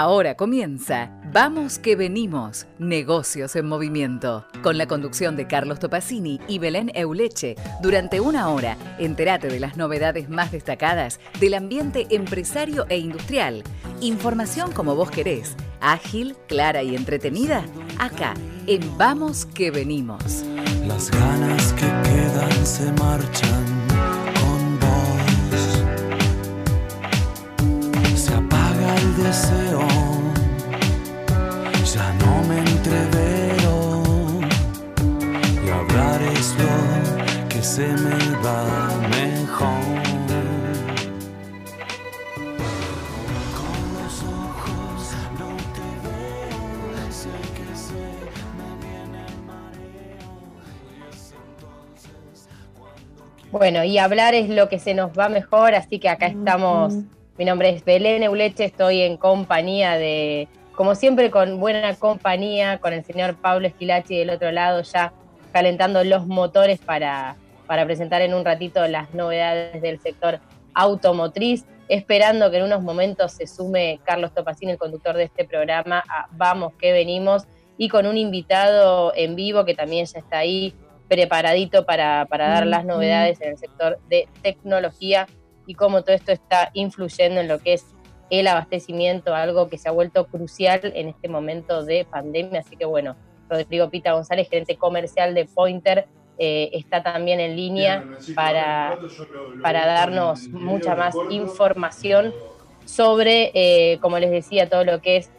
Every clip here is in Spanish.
Ahora comienza Vamos que venimos, negocios en movimiento, con la conducción de Carlos Topacini y Belén Euleche. Durante una hora, entérate de las novedades más destacadas del ambiente empresario e industrial. Información como vos querés, ágil, clara y entretenida, acá, en Vamos que venimos. Las ganas que quedan se marchan con vos. Se apaga el deseo, que se me va mejor. Con los ojos no te veo, sé que sé, me viene el mareo. Y es entonces cuando Bueno, y hablar es lo que se nos va mejor, así que acá estamos. Mi nombre es Belén Euleche, estoy en compañía de, como siempre, con buena compañía, con el señor Pablo Esquilachi del otro lado, ya calentando los motores para, para presentar en un ratito las novedades del sector automotriz, esperando que en unos momentos se sume Carlos Topacín, el conductor de este programa, a Vamos que venimos, y con un invitado en vivo que también ya está ahí preparadito para, para dar las novedades en el sector de tecnología y cómo todo esto está influyendo en lo que es el abastecimiento, algo que se ha vuelto crucial en este momento de pandemia. Así que bueno, Rodrigo Pita González, gerente comercial de Pointer, eh, está también en línea para, para darnos mucha más información sobre, eh, como les decía, todo lo que es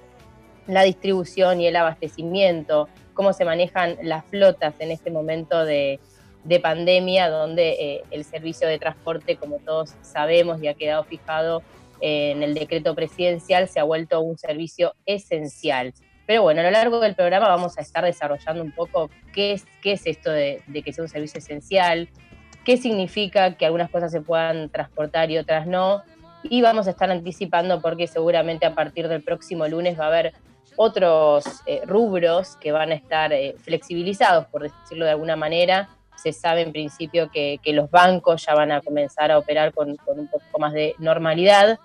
la distribución y el abastecimiento, cómo se manejan las flotas en este momento de, de pandemia, donde eh, el servicio de transporte, como todos sabemos y ha quedado fijado en el decreto presidencial, se ha vuelto un servicio esencial. Pero bueno, a lo largo del programa vamos a estar desarrollando un poco qué es, qué es esto de, de que sea un servicio esencial, qué significa que algunas cosas se puedan transportar y otras no. Y vamos a estar anticipando porque seguramente a partir del próximo lunes va a haber otros eh, rubros que van a estar eh, flexibilizados, por decirlo de alguna manera. Se sabe en principio que, que los bancos ya van a comenzar a operar con, con un poco más de normalidad.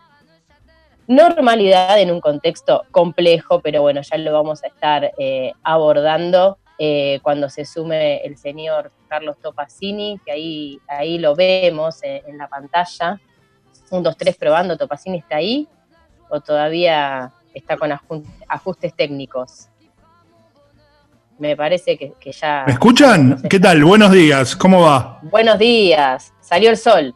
Normalidad en un contexto complejo, pero bueno, ya lo vamos a estar eh, abordando eh, cuando se sume el señor Carlos Topacini, que ahí, ahí lo vemos en, en la pantalla. Un, dos, tres probando, Topacini está ahí, o todavía está con ajustes técnicos. Me parece que, que ya. ¿Me escuchan? ¿Qué tal? Buenos días, ¿cómo va? Buenos días, salió el sol.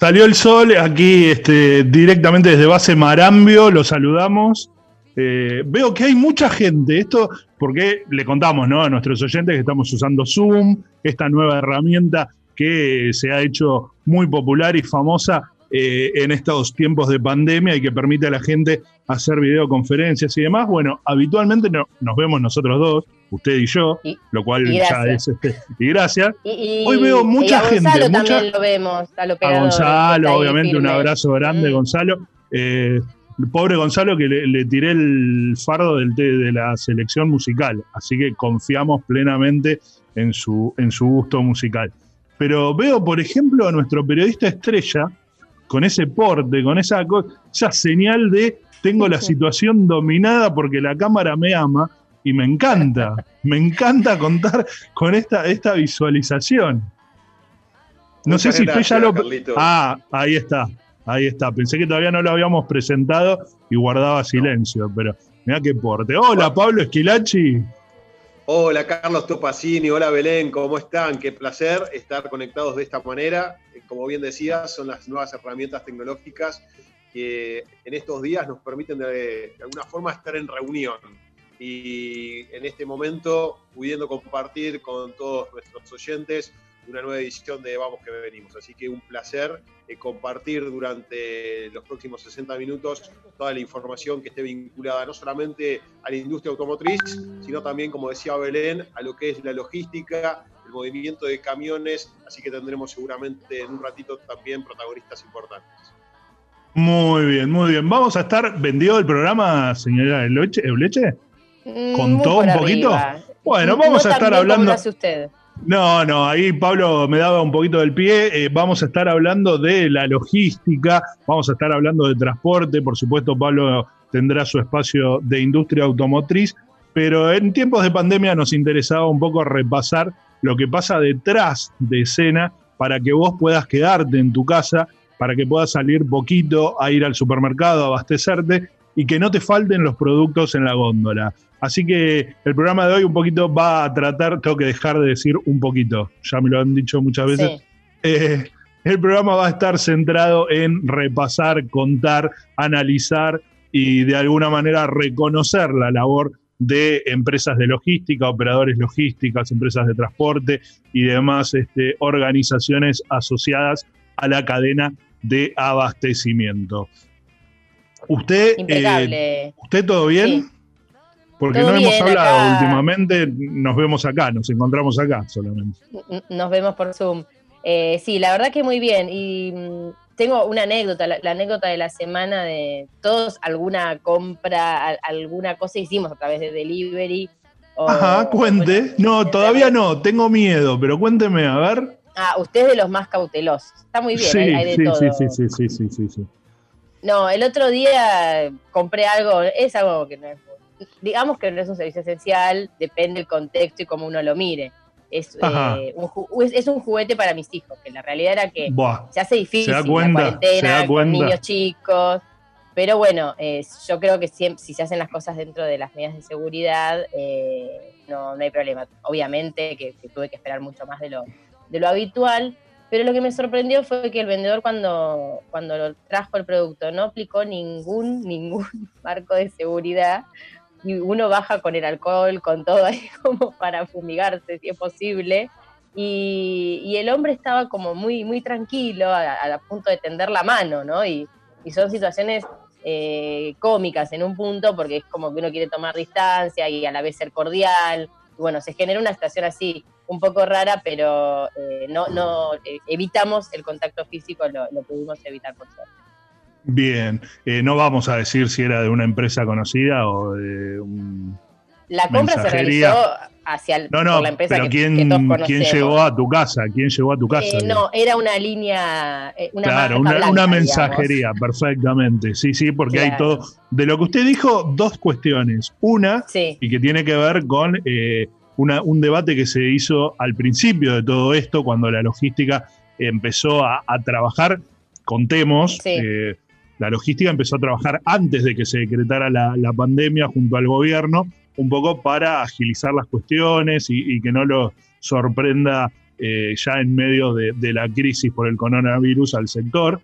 Salió el sol aquí este, directamente desde base Marambio, lo saludamos. Eh, veo que hay mucha gente, esto porque le contamos ¿no? a nuestros oyentes que estamos usando Zoom, esta nueva herramienta que se ha hecho muy popular y famosa eh, en estos tiempos de pandemia y que permite a la gente hacer videoconferencias y demás. Bueno, habitualmente no- nos vemos nosotros dos, usted y yo, Y- lo cual ya es... Este, y gracias. Y, y- Hoy veo mucha a Gonzalo gente, también mucha- lo vemos, a, Gonzalo, obviamente, un abrazo grande, Mm. Gonzalo. Eh, pobre Gonzalo que le, le tiré el fardo del, de, de la selección musical, así que confiamos plenamente en su, en su gusto musical. Pero veo, por ejemplo, a nuestro periodista estrella con ese porte, con esa, co- esa señal de tengo la situación dominada porque la cámara me ama y me encanta, me encanta contar con esta, esta visualización. No sé si usted ya lo... Carlito. Ah, ahí está, ahí está. Pensé que todavía no lo habíamos presentado y guardaba silencio, pero mira qué porte. Hola, Pablo Esquilachi. Hola Carlos Topacini, hola Belén, ¿cómo están? Qué placer estar conectados de esta manera. Eh, Como bien decías, son las nuevas herramientas tecnológicas que en estos días nos permiten de, de alguna forma estar en reunión y en este momento pudiendo compartir con todos nuestros oyentes una nueva edición de Vamos que venimos. Así que un placer eh, compartir durante los próximos 60 minutos toda la información que esté vinculada no solamente a la industria automotriz, sino también, como decía Belén, a lo que es la logística, el movimiento de camiones, así que tendremos seguramente en un ratito también protagonistas importantes. Muy bien, muy bien. ¿Vamos a estar vendido el programa, señora Euleche? Mm, ¿Con muy todo por un poquito? arriba. Bueno, No vamos a estar bien como hablando. lo hace usted. No, no, ahí Pablo me daba un poquito del pie. Eh, vamos a estar hablando de la logística, vamos a estar hablando de transporte. Por supuesto, Pablo tendrá su espacio de industria automotriz, pero en tiempos de pandemia nos interesaba un poco repasar lo que pasa detrás de escena para que vos puedas quedarte en tu casa, para que puedas salir poquito a ir al supermercado, a abastecerte y que no te falten los productos en la góndola. Así que el programa de hoy un poquito va a tratar, tengo que dejar de decir un poquito, ya me lo han dicho muchas veces, Sí. eh, el programa va a estar centrado en repasar, contar, analizar y de alguna manera reconocer la labor de empresas de logística, operadores logísticas, empresas de transporte y demás este, organizaciones asociadas a la cadena de abastecimiento. ¿Usted, eh. ¿usted todo bien? Sí. Porque Todo no hemos hablado acá. últimamente, nos vemos acá, nos encontramos acá solamente. Nos vemos por Zoom. Eh, sí, la verdad que muy bien. Y mm, tengo una anécdota, la, la anécdota de la semana de todos alguna compra, al- alguna cosa hicimos a través de delivery. o- Ajá, cuente. bueno, no, todavía no, tengo miedo, pero cuénteme, a ver. Ah, usted es de los más cautelosos. Está muy bien, sí, hay, hay de sí, todo. sí, sí, sí, sí, sí, sí, sí. No, el otro día compré algo, es algo que no es, digamos que no es un servicio esencial, depende del contexto y cómo uno lo mire. Es, eh, un, es, un juguete para mis hijos, que la realidad era que Buah, se hace difícil ¿Se da la cuenta? ¿Se cuarentena da con cuenta? niños chicos. Pero bueno, eh, yo creo que siempre, si se hacen las cosas dentro de las medidas de seguridad, eh, no, no hay problema. Obviamente que, que tuve que esperar mucho más de lo, de lo habitual, pero lo que me sorprendió fue que el vendedor cuando, cuando lo trajo el producto no aplicó ningún, ningún marco de seguridad y uno baja con el alcohol, con todo ahí como para fumigarse si es posible. Y, el hombre estaba como muy, muy tranquilo, a, a- a punto de tender la mano, ¿no? Y, y son situaciones eh, cómicas en un punto, porque es como que uno quiere tomar distancia y a la vez ser cordial. Y bueno, se genera una situación así, un poco rara, pero eh, no, no eh, evitamos el contacto físico, lo, lo pudimos evitar por suerte. bien. Eh, no vamos a decir si era de una empresa conocida o de un... La compra se Mensajería. realizó hacia el- No, no, por la empresa pero que, ¿quién, que todos ¿quién llegó a tu casa? ¿Quién llegó a tu casa? Eh, no, era una línea, una claro, una, blanca, una digamos. mensajería, perfectamente. Sí, sí, porque hay todo. De lo que usted dijo, dos cuestiones. Una, Sí, y que tiene que ver con eh, una- un debate que se hizo al principio de todo esto, cuando la logística empezó a, a trabajar, contemos, Sí. eh, la logística empezó a trabajar antes de que se decretara la, la pandemia junto al gobierno, un poco para agilizar las cuestiones y, y que no lo sorprenda eh, ya en medio de, de la crisis por el coronavirus al sector.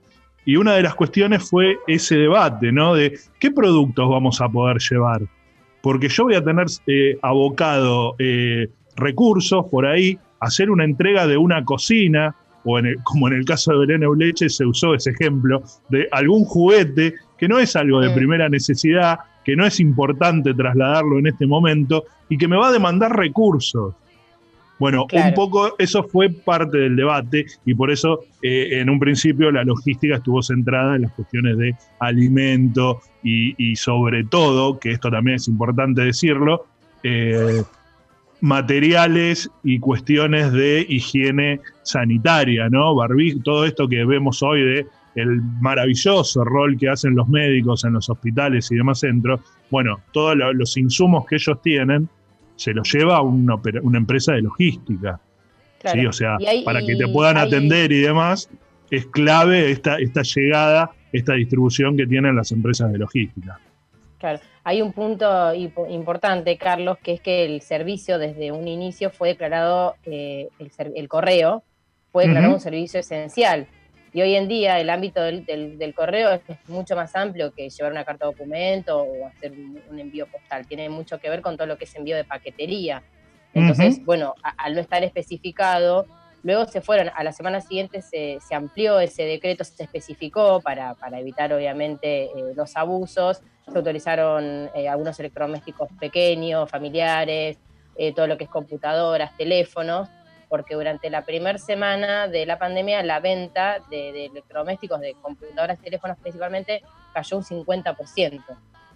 Y una de las cuestiones fue ese debate, ¿no? De qué productos vamos a poder llevar porque yo voy a tener eh, abocado eh, recursos por ahí, hacer una entrega de una cocina, o en el- como en el caso de Belén Euleche se usó ese ejemplo, de algún juguete que no es algo de primera necesidad, que no es importante trasladarlo en este momento y que me va a demandar recursos. Bueno, Claro. un poco eso fue parte del debate y por eso eh, en un principio la logística estuvo centrada en las cuestiones de alimento y, y sobre todo, que esto también es importante decirlo, eh, materiales y cuestiones de higiene sanitaria, ¿no? Barbijo, todo esto que vemos hoy de el maravilloso rol que hacen los médicos en los hospitales y demás centros, bueno, todos lo- los insumos que ellos tienen se los lleva una, una empresa de logística. claro. ¿sí? O sea, hay- para que te puedan hay- atender y demás, es clave esta, esta llegada, esta distribución que tienen las empresas de logística. Claro, hay un punto importante, Carlos, que es que el servicio desde un inicio fue declarado, eh, el, el correo fue declarado un servicio esencial. Y hoy en día el ámbito del, del- del correo es mucho más amplio que llevar una carta de documento o hacer un, un envío postal. Tiene mucho que ver con todo lo que es envío de paquetería. Entonces, bueno, a- al no estar especificado, Luego se fueron, a la semana siguiente se, amplió ese decreto, se especificó para, evitar obviamente eh, los abusos, se autorizaron eh, algunos electrodomésticos pequeños, familiares, eh, todo lo que es computadoras, teléfonos, porque durante la primera semana de la pandemia la venta de, electrodomésticos, de computadoras y teléfonos principalmente, cayó un 50%.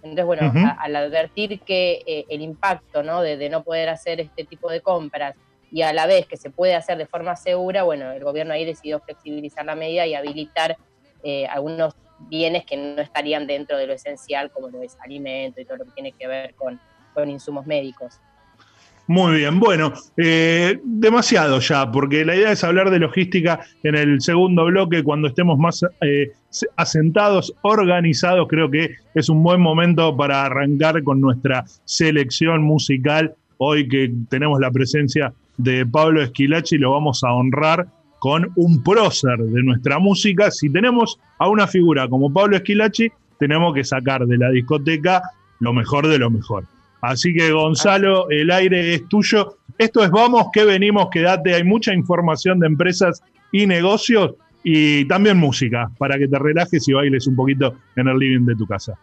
Entonces, bueno, al advertir que el impacto ¿no? De, no poder hacer este tipo de compras y a la vez que se puede hacer de forma segura, bueno, el gobierno ahí decidió flexibilizar la medida y habilitar eh, algunos bienes que no estarían dentro de lo esencial, como lo es alimento y todo lo que tiene que ver con, con insumos médicos. Muy bien, bueno, eh, demasiado ya, porque la idea es hablar de logística en el segundo bloque, cuando estemos más eh, asentados, organizados, creo que es un buen momento para arrancar con nuestra selección musical, hoy que tenemos la presencia de Pablo Esquilachi lo vamos a honrar con un prócer de nuestra música. Si tenemos a una figura como Pablo Esquilachi, tenemos que sacar de la discoteca lo mejor de lo mejor. Así que Gonzalo, el aire es tuyo. Esto es Vamos, que venimos, quédate. Hay mucha información de empresas y negocios y también música para que te relajes y bailes un poquito en el living de tu casa.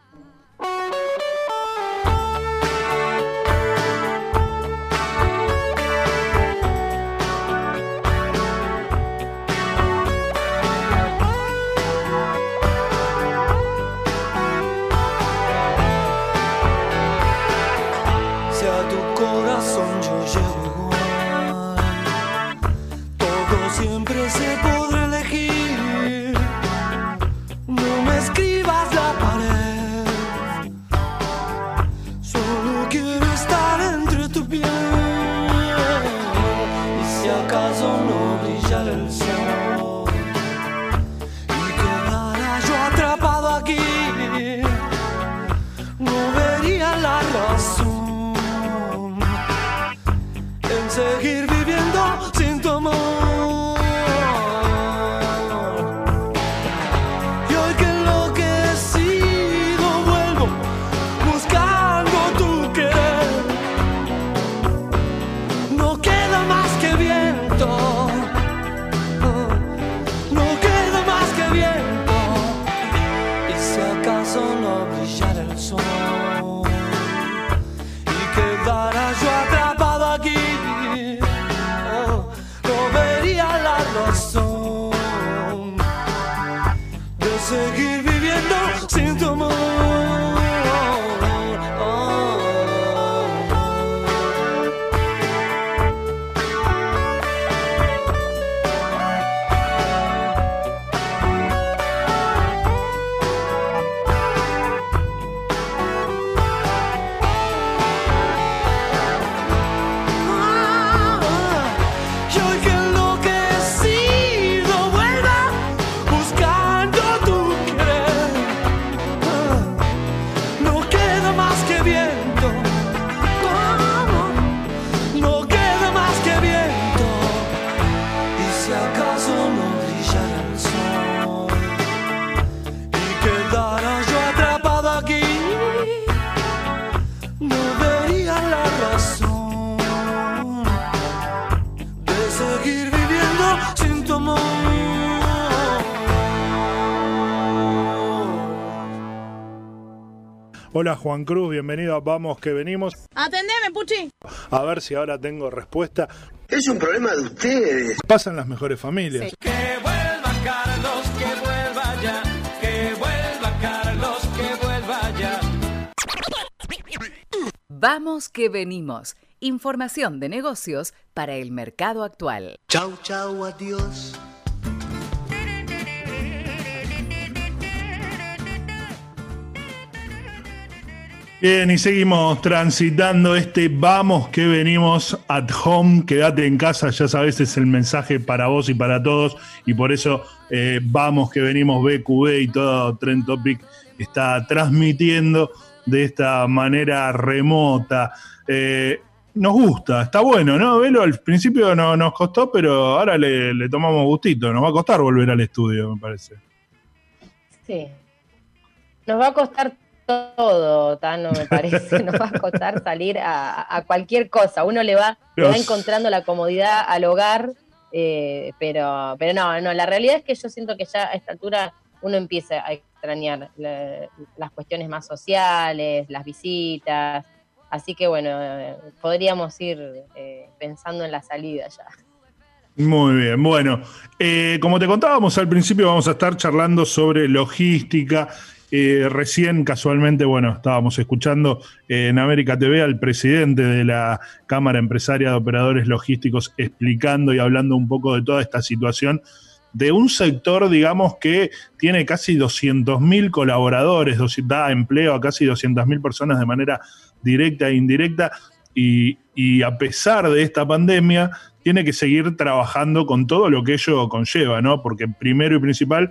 I Hola Juan Cruz, bienvenido a Vamos que venimos. Atendeme, Puchi. A ver si ahora tengo respuesta. Es un problema de ustedes. Pasan las mejores familias. Que vuelva Carlos, que vuelva ya. Que vuelva Carlos, que vuelva ya. Vamos que venimos. Información de negocios para el mercado actual. Chau, chau, adiós. Bien, y seguimos transitando este vamos que venimos at home, quédate en casa, ya sabes, es el mensaje para vos y para todos, y por eso eh, vamos que venimos BQB y todo Trend Topic está transmitiendo de esta manera remota. Eh, nos gusta, está bueno, ¿no? Velo, al principio no nos costó, pero ahora le, le tomamos gustito, nos va a costar volver al estudio, me parece. Sí. Nos va a costar todo, Tano, me parece. Nos va a costar salir a, cualquier cosa. Uno le va, va, encontrando la comodidad al hogar Eh, pero, pero no, no, la realidad es que yo siento que ya a esta altura uno empieza a extrañar las cuestiones más sociales, las visitas, así que bueno, eh, podríamos ir eh, pensando en la salida ya. Muy bien, bueno, como te contábamos al principio vamos a estar charlando sobre logística eh, recién, casualmente, bueno, estábamos escuchando en América TV al presidente de la Cámara Empresaria de Operadores Logísticos explicando y hablando un poco de toda esta situación de un sector, digamos, que tiene casi 200.000 colaboradores, da empleo a casi 200.000 personas de manera directa e indirecta, y, y, a pesar de esta pandemia, tiene que seguir trabajando con todo lo que ello conlleva, ¿no? Porque primero y principal...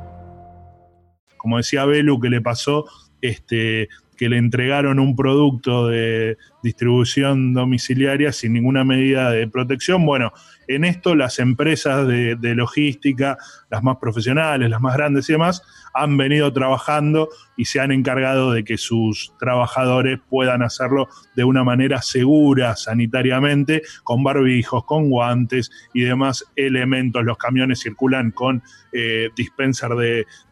como decía Belu, que le pasó este, que le entregaron un producto de distribución domiciliaria sin ninguna medida de protección. Bueno, en esto las empresas de, logística, las más profesionales, las más grandes y demás, han venido trabajando y se han encargado de que sus trabajadores puedan hacerlo de una manera segura sanitariamente, con barbijos, con guantes y demás elementos. Los camiones circulan con eh,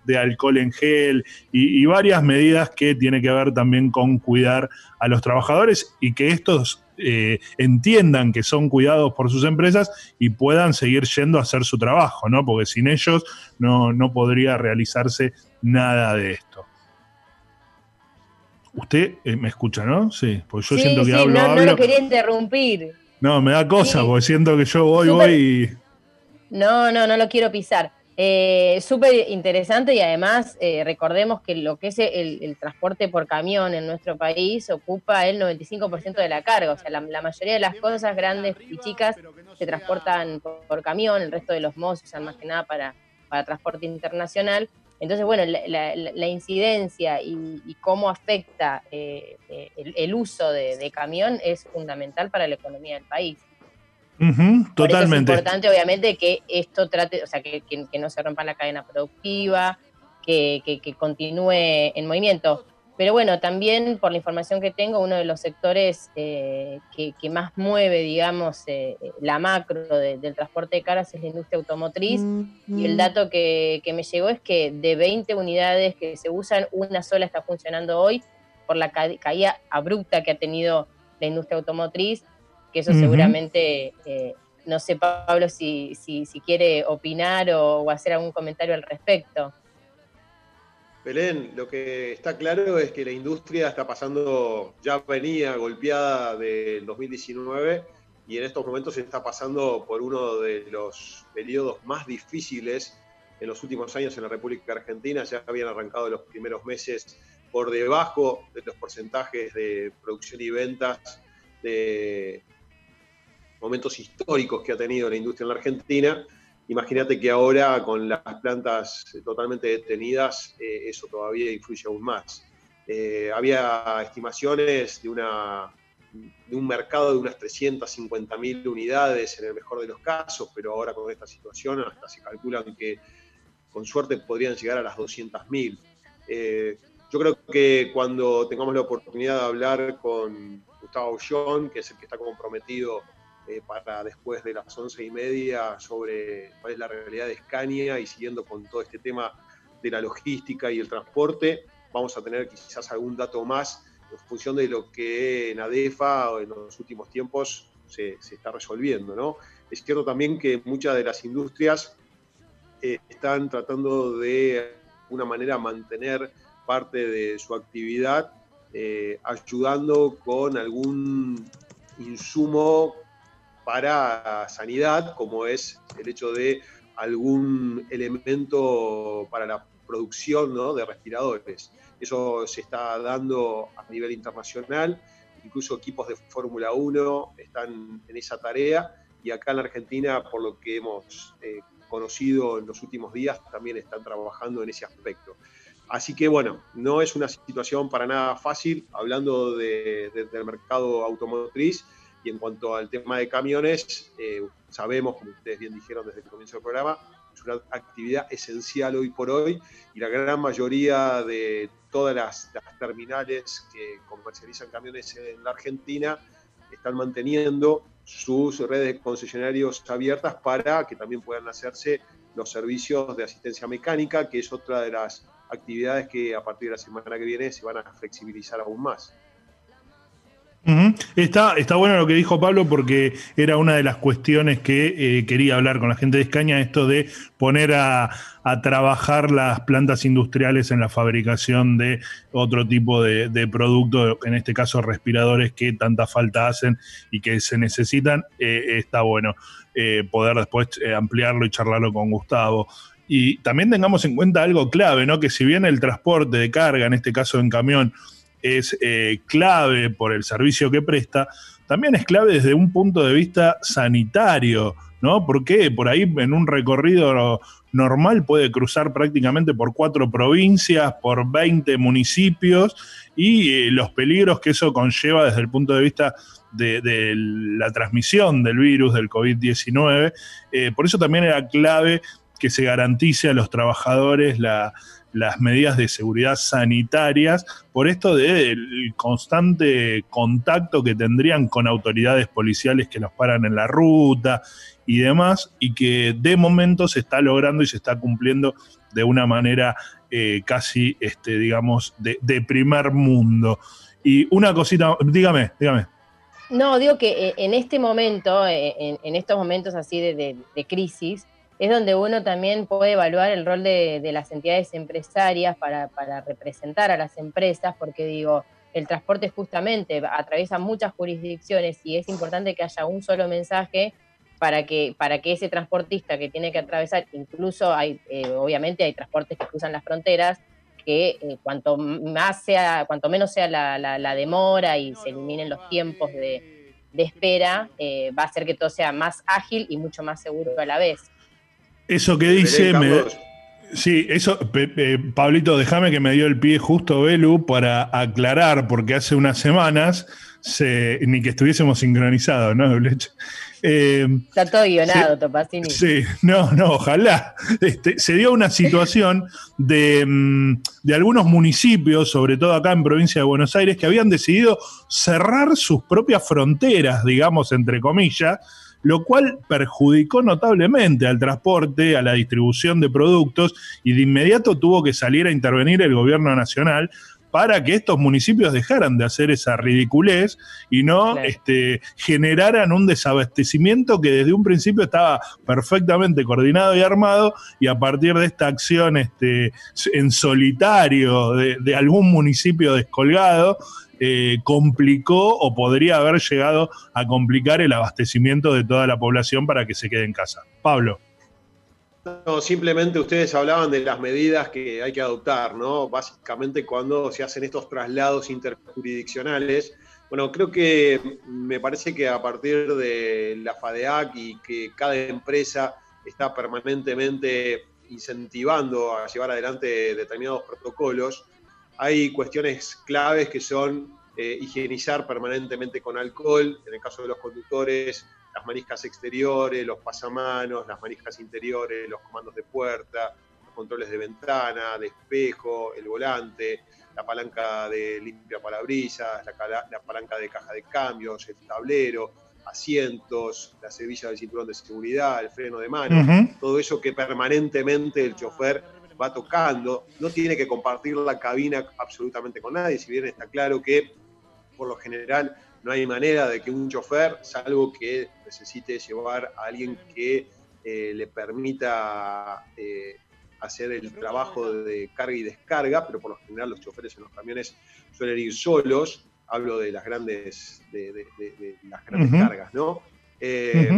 de, alcohol en gel y, y varias medidas que tienen que ver también con cuidar a los trabajadores y que estos eh, entiendan que son cuidados por sus empresas y puedan seguir yendo a hacer su trabajo, ¿no? Porque sin ellos no, no podría realizarse nada de esto. Usted eh, me escucha, ¿no? Sí, porque yo siento que hablo, no, No lo quería interrumpir. No, me da cosa, porque siento que yo voy, voy y. No, no, no lo quiero pisar. Eh, Súper interesante y además eh, recordemos que lo que es el, transporte por camión en nuestro país ocupa el 95% de la carga, o sea, la, mayoría de las cosas grandes y chicas se transportan por, camión, el resto de los MOS usan más que nada para, para transporte internacional. Entonces, bueno, la, incidencia y, cómo afecta eh, eh, el, uso de camión es fundamental para la economía del país totalmente. es importante, obviamente, que esto trate, o sea, que, no se rompa la cadena productiva, que, continúe en movimiento. Pero bueno, también por la información que tengo, uno de los sectores eh, que, más mueve, digamos, eh, la macro del transporte de caras es la industria automotriz. Y el dato que, me llegó es que de 20 unidades que se usan, una sola está funcionando hoy por la caída abrupta que ha tenido la industria automotriz que eso seguramente, eh, no sé Pablo si, si, quiere opinar o, hacer algún comentario al respecto. Belén, lo que está claro es que la industria está pasando, ya venía golpeada del 2019 y en estos momentos se está pasando por uno de los periodos más difíciles en los últimos años en la República Argentina. Ya habían arrancado los primeros meses por debajo de los porcentajes de producción y ventas de, momentos históricos que ha tenido la industria en la Argentina. Imagínate que ahora con las plantas totalmente detenidas, eh, eso todavía influye aún más. Eh, había estimaciones de, una, de un mercado de unas 350.000 unidades en el mejor de los casos, pero ahora con esta situación hasta se calculan que con suerte podrían llegar a las 200.000. Eh, yo creo que cuando tengamos la oportunidad de hablar con Gustavo John, que es el que está comprometido eh, para después de las once y media sobre cuál es la realidad de Scania y siguiendo con todo este tema de la logística y el transporte, vamos a tener quizás algún dato más en función de lo que en ADEFA en los últimos tiempos se, está resolviendo. ¿no? Es cierto también que muchas de las industrias eh, están tratando de una manera mantener parte de su actividad, eh, ayudando con algún insumo para sanidad, como es el hecho de algún elemento para la producción ¿no? de respiradores. Eso se está dando a nivel internacional, incluso equipos de Fórmula 1 están en esa tarea y acá en la Argentina, por lo que hemos eh, conocido en los últimos días, también están trabajando en ese aspecto. Así que bueno, no es una situación para nada fácil, hablando de, del mercado automotriz y en cuanto al tema de camiones, eh, sabemos, como ustedes bien dijeron desde el comienzo del programa, es una actividad esencial hoy por hoy y la gran mayoría de todas las, las terminales que comercializan camiones en la Argentina están manteniendo sus redes de concesionarios abiertas para que también puedan hacerse los servicios de asistencia mecánica, que es otra de las actividades que a partir de la semana que viene se van a flexibilizar aún más. Está, está bueno lo que dijo Pablo porque era una de las cuestiones que eh, quería hablar con la gente de Escaña, esto de poner a, a, trabajar las plantas industriales en la fabricación de otro tipo de, de productos, en este caso respiradores que tanta falta hacen y que se necesitan, eh, está bueno eh, poder después ampliarlo y charlarlo con Gustavo. Y también tengamos en cuenta algo clave, ¿no? Que si bien el transporte de carga, en este caso en camión, es eh, clave por el servicio que presta, también es clave desde un punto de vista sanitario, ¿no? Porque por ahí en un recorrido normal puede cruzar prácticamente por cuatro provincias, por 20 municipios y eh, los peligros que eso conlleva desde el punto de vista de, la transmisión del virus, del COVID-19. Eh, por eso también era clave que se garantice a los trabajadores la, las medidas de seguridad sanitarias por esto del constante contacto que tendrían con autoridades policiales que los paran en la ruta y demás, y que de momento se está logrando y se está cumpliendo de una manera eh, casi, este, digamos, de, primer mundo. Y una cosita, dígame, dígame. No, digo que eh, en este momento, eh, en, estos momentos así de, de crisis, es donde uno también puede evaluar el rol de, las entidades empresarias para, representar a las empresas, porque digo, el transporte justamente atraviesa muchas jurisdicciones y es importante que haya un solo mensaje para que, para que ese transportista que tiene que atravesar, incluso hay, eh, obviamente hay transportes que cruzan las fronteras, que eh, cuanto más sea, cuanto menos sea la, la, la demora y se eliminen los tiempos de, de espera, eh, va a hacer que todo sea más ágil y mucho más seguro a la vez. Eso que dice, me, sí, eso, Pablito, déjame que me dio el pie justo Belu para aclarar, porque hace unas semanas, se, ni que estuviésemos sincronizados, ¿no? Eh, Está todo guionado, se, Topacini. Sí, no, no, ojalá. Este, se dio una situación de, mm, de, algunos municipios, sobre todo acá en provincia de Buenos Aires, que habían decidido cerrar sus propias fronteras, digamos, entre comillas, lo cual perjudicó notablemente al transporte, a la distribución de productos y de inmediato tuvo que salir a intervenir el gobierno nacional para que estos municipios dejaran de hacer esa ridiculez y no claro. este, generaran un desabastecimiento que desde un principio estaba perfectamente coordinado y armado y a partir de esta acción este, en solitario de, de algún municipio descolgado, eh, complicó o podría haber llegado a complicar el abastecimiento de toda la población para que se quede en casa. Pablo. No, simplemente ustedes hablaban de las medidas que hay que adoptar, ¿no? Básicamente cuando se hacen estos traslados interjurisdiccionales. Bueno, creo que me parece que a partir de la FADEAC y que cada empresa está permanentemente incentivando a llevar adelante determinados protocolos, hay cuestiones claves que son eh, higienizar permanentemente con alcohol, en el caso de los conductores, las maniscas exteriores, los pasamanos, las maniscas interiores, los comandos de puerta, los controles de ventana, de espejo, el volante, la palanca de limpia parabrisas, la, la palanca de caja de cambios, el tablero, asientos, la sevilla del cinturón de seguridad, el freno de mano, uh -huh. todo eso que permanentemente el chofer va tocando, no tiene que compartir la cabina absolutamente con nadie, si bien está claro que por lo general no hay manera de que un chofer, salvo que necesite llevar a alguien que eh, le permita eh, hacer el trabajo de carga y descarga, pero por lo general los choferes en los camiones suelen ir solos. Hablo de las grandes, de, de- de- de las grandes cargas, ¿no? Eh.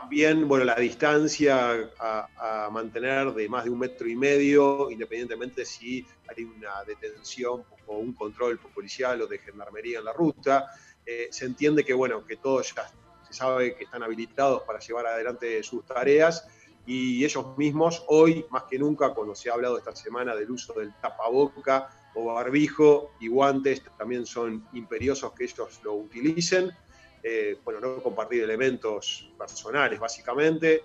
También, bueno, la distancia a, mantener de más de un metro y medio, independientemente si hay una detención o un control policial o de gendarmería en la ruta. Eh, se entiende que, bueno, que todos ya se sabe que están habilitados para llevar adelante sus tareas y ellos mismos, hoy más que nunca, cuando se ha hablado esta semana del uso del tapaboca o barbijo y guantes, también son imperiosos que ellos lo utilicen. Eh, bueno, no compartir elementos personales, básicamente.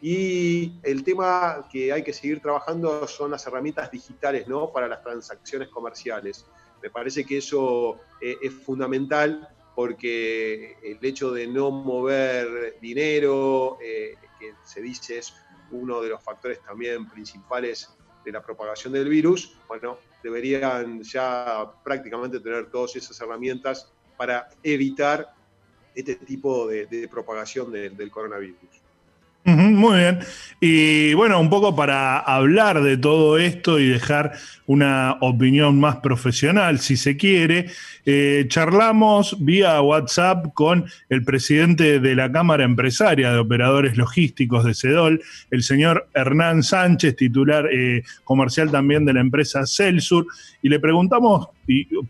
Y el tema que hay que seguir trabajando son las herramientas digitales, ¿no? Para las transacciones comerciales. Me parece que eso eh, es fundamental porque el hecho de no mover dinero, eh, que se dice es uno de los factores también principales de la propagación del virus, bueno, deberían ya prácticamente tener todas esas herramientas para evitar este tipo de, propagación de- del coronavirus. Muy bien. Y bueno, un poco para hablar de todo esto y dejar una opinión más profesional, si se quiere, eh, charlamos vía WhatsApp con el presidente de la Cámara Empresaria de Operadores Logísticos de CEDOL, el señor Hernán Sánchez, titular eh, comercial también de la empresa Celsur, y le preguntamos,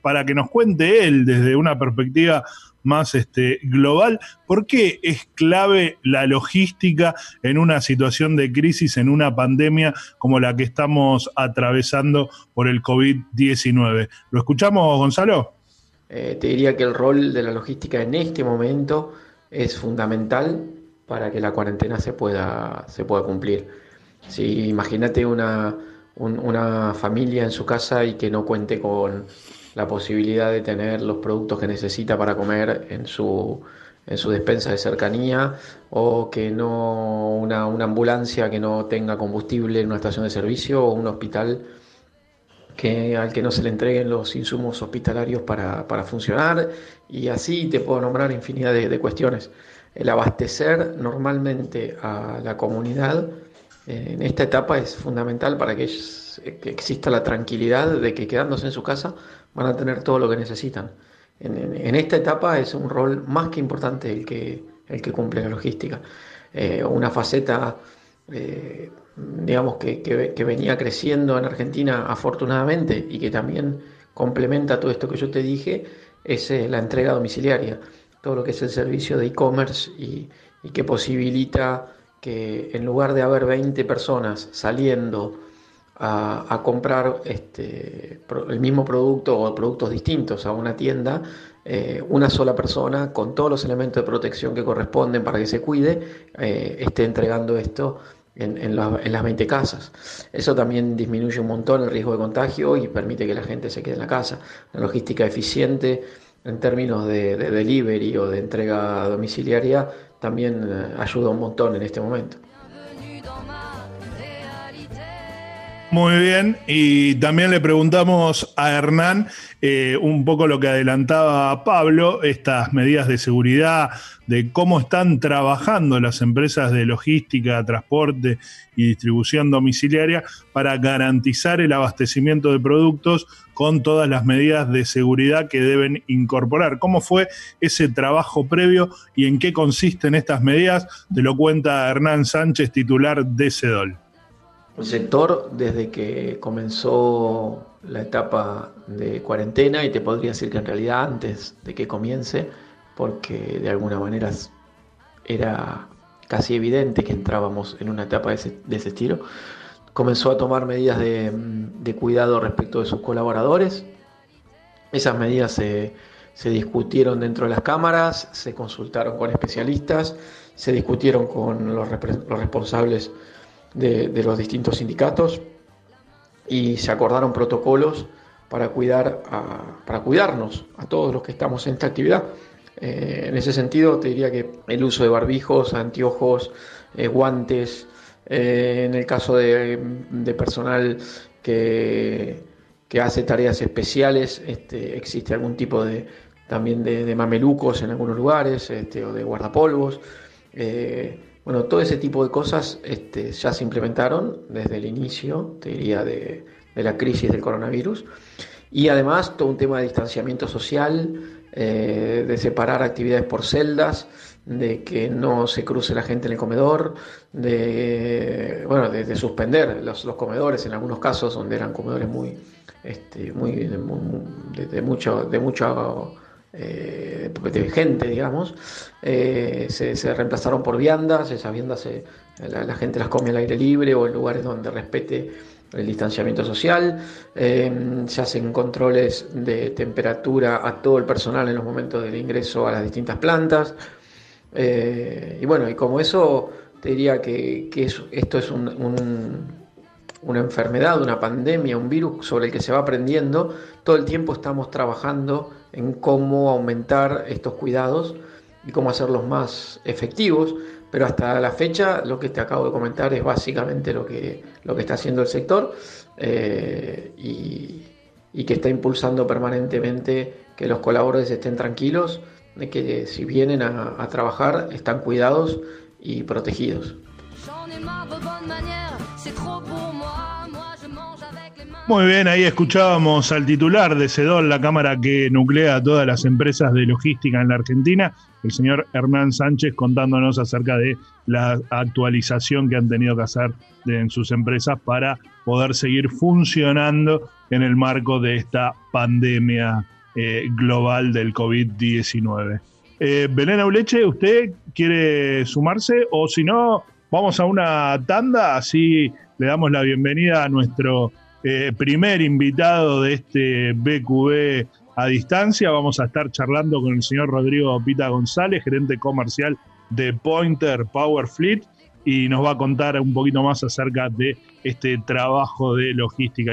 para que nos cuente él desde una perspectiva más este, global, ¿por qué es clave la logística en una situación de crisis, en una pandemia como la que estamos atravesando por el COVID-19? ¿Lo escuchamos, Gonzalo? Eh, te diría que el rol de la logística en este momento es fundamental para que la cuarentena se pueda, se pueda cumplir. Si imagínate una, un- una familia en su casa y que no cuente con la posibilidad de tener los productos que necesita para comer en su, en su despensa de cercanía o que no una, una ambulancia que no tenga combustible en una estación de servicio o un hospital que, al que no se le entreguen los insumos hospitalarios para, para funcionar y así te puedo nombrar infinidad de, de cuestiones. El abastecer normalmente a la comunidad en esta etapa es fundamental para que, ellos- que exista la tranquilidad de que quedándose en su casa van a tener todo lo que necesitan. En, esta etapa es un rol más que importante el que, el que cumple la logística. Eh, una faceta eh, digamos, que, que- venía creciendo en Argentina afortunadamente y que también complementa todo esto que yo te dije, es eh, la entrega domiciliaria, todo lo que es el servicio de e-commerce y, y que posibilita que en lugar de haber 20 personas saliendo a, comprar este, el mismo producto o productos distintos a una tienda, eh, una sola persona con todos los elementos de protección que corresponden para que se cuide, eh, esté entregando esto en, en la- en las 20 casas. Eso también disminuye un montón el riesgo de contagio y permite que la gente se quede en la casa. La logística eficiente en términos de delivery o de entrega domiciliaria también eh, ayuda un montón en este momento. Muy bien, y también le preguntamos a Hernán eh, un poco lo que adelantaba Pablo, estas medidas de seguridad, de cómo están trabajando las empresas de logística, transporte y distribución domiciliaria para garantizar el abastecimiento de productos con todas las medidas de seguridad que deben incorporar. ¿Cómo fue ese trabajo previo y en qué consisten estas medidas? Te lo cuenta Hernán Sánchez, titular de CEDOL. El sector, desde que comenzó la etapa de cuarentena, y te podría decir que en realidad antes de que comience, porque de alguna manera era casi evidente que entrábamos en una etapa de ese, de ese estilo, comenzó a tomar medidas de, mm, de cuidado respecto de sus colaboradores. Esas medidas se, se discutieron dentro de las cámaras, se consultaron con especialistas, se discutieron con los, los responsables de, de los distintos sindicatos y se acordaron protocolos para, cuidar para cuidarnos a todos los que estamos en esta actividad. Eh, en ese sentido, te diría que el uso de barbijos, anteojos, eh, guantes, eh, en el caso de, personal que, hace tareas especiales, este, existe algún tipo de también de, mamelucos en algunos lugares, este, o de guardapolvos. Eh, Bueno, todo ese tipo de cosas este, ya se implementaron desde el inicio, te diría, de, de la crisis del coronavirus. Y además todo un tema de distanciamiento social, eh, de separar actividades por celdas, de que no se cruce la gente en el comedor, de, bueno, de, de suspender los, comedores en algunos casos donde eran comedores muy, este, muy de, mucho, de mucho eh, de gente, digamos, eh, se, reemplazaron por viandas, esas viandas se, la, la, gente las come al aire libre o en lugares donde respete el distanciamiento social, eh, se hacen controles de temperatura a todo el personal en los momentos del ingreso a las distintas plantas, eh, y bueno, y como eso, te diría que, que es, esto es un, un, una enfermedad, una pandemia, un virus sobre el que se va aprendiendo, todo el tiempo estamos trabajando en cómo aumentar estos cuidados y cómo hacerlos más efectivos, pero hasta la fecha lo que te acabo de comentar es básicamente lo que, lo que está haciendo el sector eh, y, y que está impulsando permanentemente que los colaboradores estén tranquilos de que si vienen a, trabajar están cuidados y protegidos. Muy bien, ahí escuchábamos al titular de CEDOL, la cámara que nuclea a todas las empresas de logística en la Argentina, el señor Hernán Sánchez, contándonos acerca de la actualización que han tenido que hacer en sus empresas para poder seguir funcionando en el marco de esta pandemia eh, global del COVID-19. Eh, Belén Auleche, ¿usted quiere sumarse? O si no, vamos a una tanda, así le damos la bienvenida a nuestro eh, primer invitado de este BQB a distancia. Vamos a estar charlando con el señor Rodrigo Pita González, gerente comercial de Pointer Power Fleet, y nos va a contar un poquito más acerca de este trabajo de logística.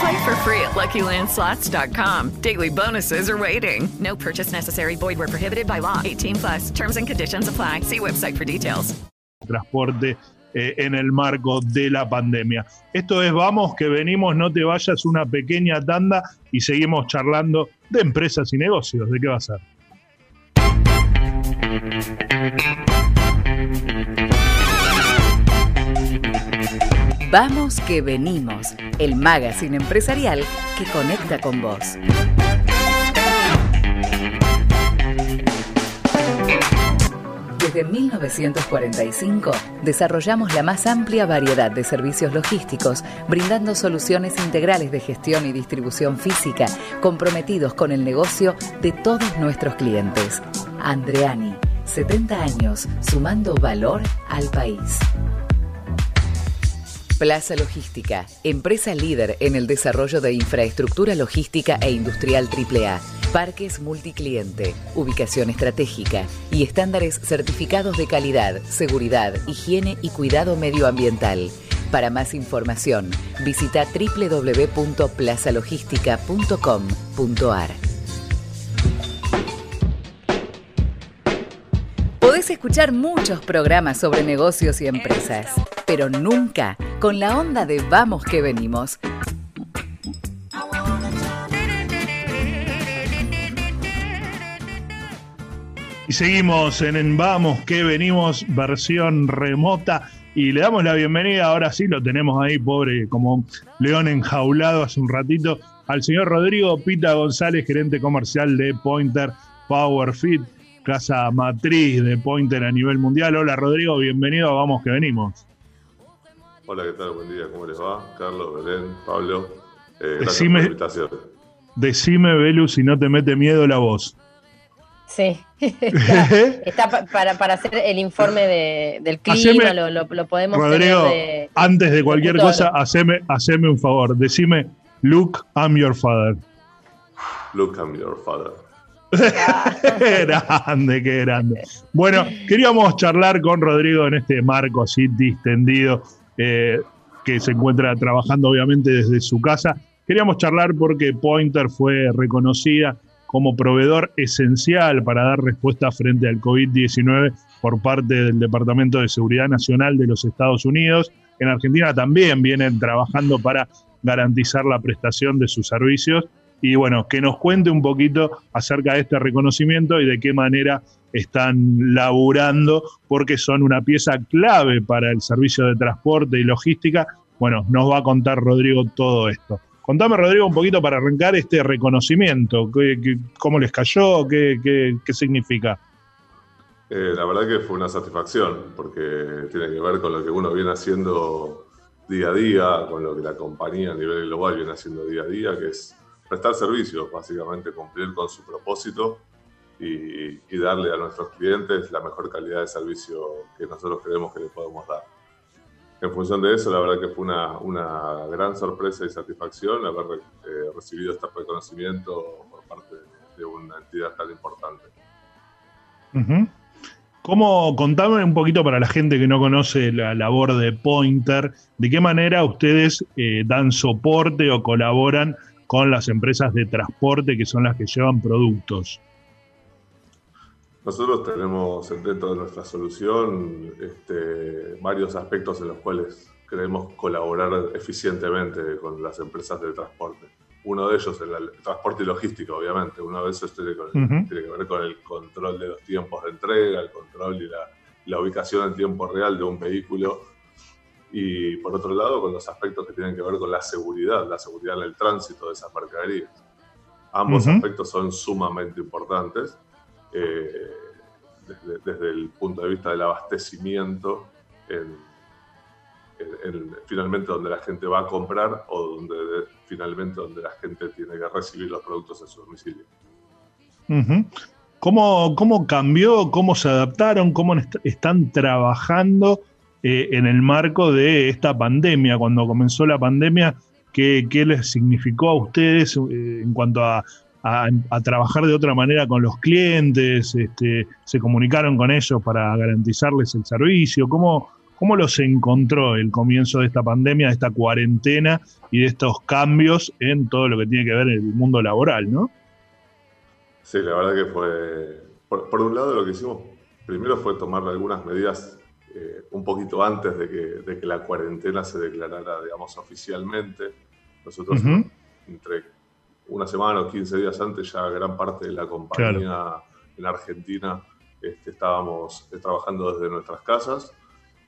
Play for free at LuckyLandSlots.com. Daily bonuses are waiting. No purchase necessary. Void where prohibited by law. 18 plus. Terms and conditions apply. See website for details. Transporte eh, en el marco de la pandemia. Esto es Vamos, que venimos, no te vayas, una pequeña tanda y seguimos charlando de empresas y negocios. ¿De qué va a ser? Vamos que venimos, el magazine empresarial que conecta con vos. Desde 1945 desarrollamos la más amplia variedad de servicios logísticos, brindando soluciones integrales de gestión y distribución física, comprometidos con el negocio de todos nuestros clientes. Andreani, 70 años, sumando valor al país. Plaza Logística, empresa líder en el desarrollo de infraestructura logística e industrial AAA, parques multicliente, ubicación estratégica y estándares certificados de calidad, seguridad, higiene y cuidado medioambiental. Para más información, visita www.plazalogística.com.ar. Podés escuchar muchos programas sobre negocios y empresas, pero nunca con la onda de Vamos que venimos. Y seguimos en, Vamos que venimos, versión remota. Y le damos la bienvenida, ahora sí lo tenemos ahí, pobre, como león enjaulado hace un ratito, al señor Rodrigo Pita González, gerente comercial de Pointer Power Fit casa matriz de Pointer a nivel mundial. Hola Rodrigo, bienvenido Vamos que venimos. Hola, ¿qué tal? Buen día, ¿cómo les va? Carlos, Belén, Pablo. Eh, gracias decime, por la invitación. Decime, Belu, si no te mete miedo la voz. Sí, está, está pa- para, para hacer el informe de- del clima, Haceme- lo, lo- lo podemos Rodrigo, tener de, antes de cualquier cosa, haceme, haceme un favor. Decime, Luke, I'm your father. Look I'm your father. Qué grande, qué grande. Bueno, queríamos charlar con Rodrigo en este marco así distendido, eh, que se encuentra trabajando obviamente desde su casa. Queríamos charlar porque Pointer fue reconocida como proveedor esencial para dar respuesta frente al COVID-19 por parte del Departamento de Seguridad Nacional de los Estados Unidos. En Argentina también vienen trabajando para garantizar la prestación de sus servicios y bueno, que nos cuente un poquito acerca de este reconocimiento y de qué manera están laburando, porque son una pieza clave para el servicio de transporte y logística. Bueno, nos va a contar Rodrigo todo esto. Contame, Rodrigo, un poquito para arrancar este reconocimiento. ¿Qué- qué- ¿Cómo les cayó? ¿Qué, qué- qué significa? Eh, la verdad que fue una satisfacción, porque tiene que ver con lo que uno viene haciendo día a día, con lo que la compañía a nivel global viene haciendo día a día, que es prestar servicios, básicamente cumplir con su propósito y, darle a nuestros clientes la mejor calidad de servicio que nosotros creemos que le podemos dar. En función de eso, la verdad que fue una, una gran sorpresa y satisfacción haber eh, recibido este reconocimiento por parte de una entidad tan importante. ¿Cómo, contame un poquito para la gente que no conoce la labor de Pointer, de qué manera ustedes eh, dan soporte o colaboran con las empresas de transporte que son las que llevan productos. Nosotros tenemos dentro de nuestra solución este, varios aspectos en los cuales queremos colaborar eficientemente con las empresas de transporte. Uno de ellos es el transporte y logística, obviamente. Uno de esos tiene, con- tiene que ver con el control de los tiempos de entrega, el control y la, la ubicación en tiempo real de un vehículo. Y por otro lado, con los aspectos que tienen que ver con la seguridad, la seguridad en el tránsito de esas mercaderías. Ambos aspectos son sumamente importantes eh, desde, desde el punto de vista del abastecimiento, en, en- en finalmente donde la gente va a comprar o donde finalmente donde la gente tiene que recibir los productos en su domicilio. ¿Cómo, cómo cambió? ¿Cómo se adaptaron? ¿Cómo est- están trabajando eh, en el marco de esta pandemia? Cuando comenzó la pandemia, ¿qué, qué les significó a ustedes eh, en cuanto a, a- trabajar de otra manera con los clientes? Este, ¿Se comunicaron con ellos para garantizarles el servicio? ¿Cómo, ¿Cómo los encontró el comienzo de esta pandemia, de esta cuarentena y de estos cambios en todo lo que tiene que ver el mundo laboral, ¿no? Sí, la verdad que fue, por, por un lado lo que hicimos primero fue tomar algunas medidas eh, un poquito antes de que, de que la cuarentena se declarara, digamos, oficialmente. Nosotros entre una semana o 15 días antes ya gran parte de la compañía en Argentina este, estábamos eh, trabajando desde nuestras casas,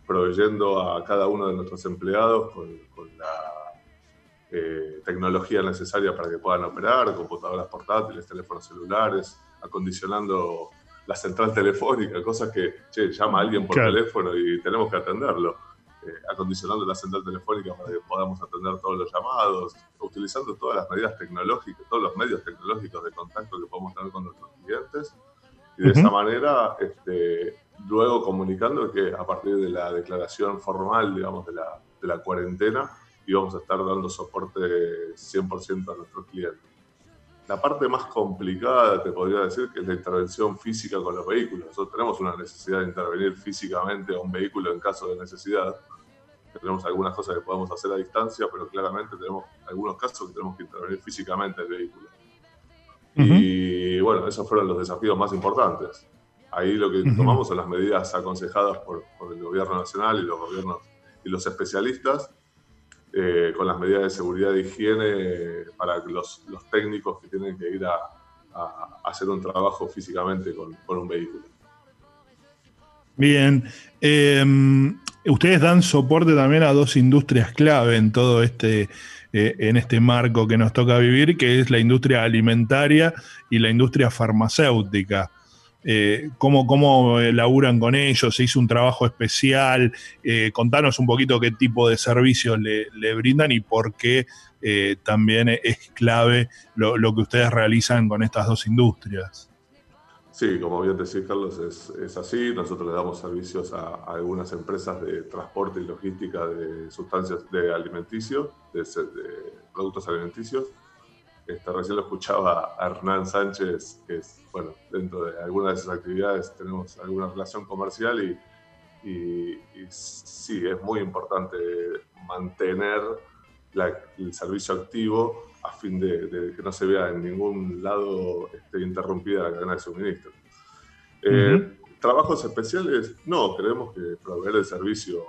proveyendo a cada uno de nuestros empleados con, con la eh, tecnología necesaria para que puedan operar, computadoras portátiles, teléfonos celulares, acondicionando la central telefónica, cosas que, che, llama alguien por Claro. teléfono y tenemos que atenderlo. Eh, acondicionando la central telefónica para que podamos atender todos los llamados, utilizando todas las medidas tecnológicas, todos los medios tecnológicos de contacto que podemos tener con nuestros clientes. Y de Ujú. esa manera, este, luego comunicando que a partir de la declaración formal, digamos, de la, de la cuarentena, íbamos a estar dando soporte 100% a nuestros clientes. La parte más complicada, te podría decir, que es la intervención física con los vehículos. Nosotros tenemos una necesidad de intervenir físicamente a un vehículo en caso de necesidad. Tenemos algunas cosas que podemos hacer a distancia, pero claramente tenemos algunos casos que tenemos que intervenir físicamente el vehículo. Y bueno, esos fueron los desafíos más importantes. Ahí lo que tomamos son las medidas aconsejadas por, por el gobierno nacional y los gobiernos y los especialistas, eh, con las medidas de seguridad e higiene para los, los técnicos que tienen que ir a, hacer un trabajo físicamente con, un vehículo. Bien. Eh, ustedes dan soporte también a dos industrias clave en todo este, eh, en este marco que nos toca vivir, que es la industria alimentaria y la industria farmacéutica. Eh, cómo, cómo eh, laburan con ellos, se hizo un trabajo especial, eh, contanos un poquito qué tipo de servicios le, brindan y por qué eh, también es clave lo, lo que ustedes realizan con estas dos industrias. Sí, como bien decís, Carlos, es, así. Nosotros le damos servicios a, algunas empresas de transporte y logística de sustancias de alimenticios, de, de productos alimenticios. Este, recién lo escuchaba a Hernán Sánchez, que es, bueno, dentro de algunas de esas actividades tenemos alguna relación comercial y, y- y sí, es muy importante mantener la- el servicio activo a fin de, de que no se vea en ningún lado este, interrumpida la cadena de suministro. Eh, ¿Trabajos especiales? No, creemos que proveer el servicio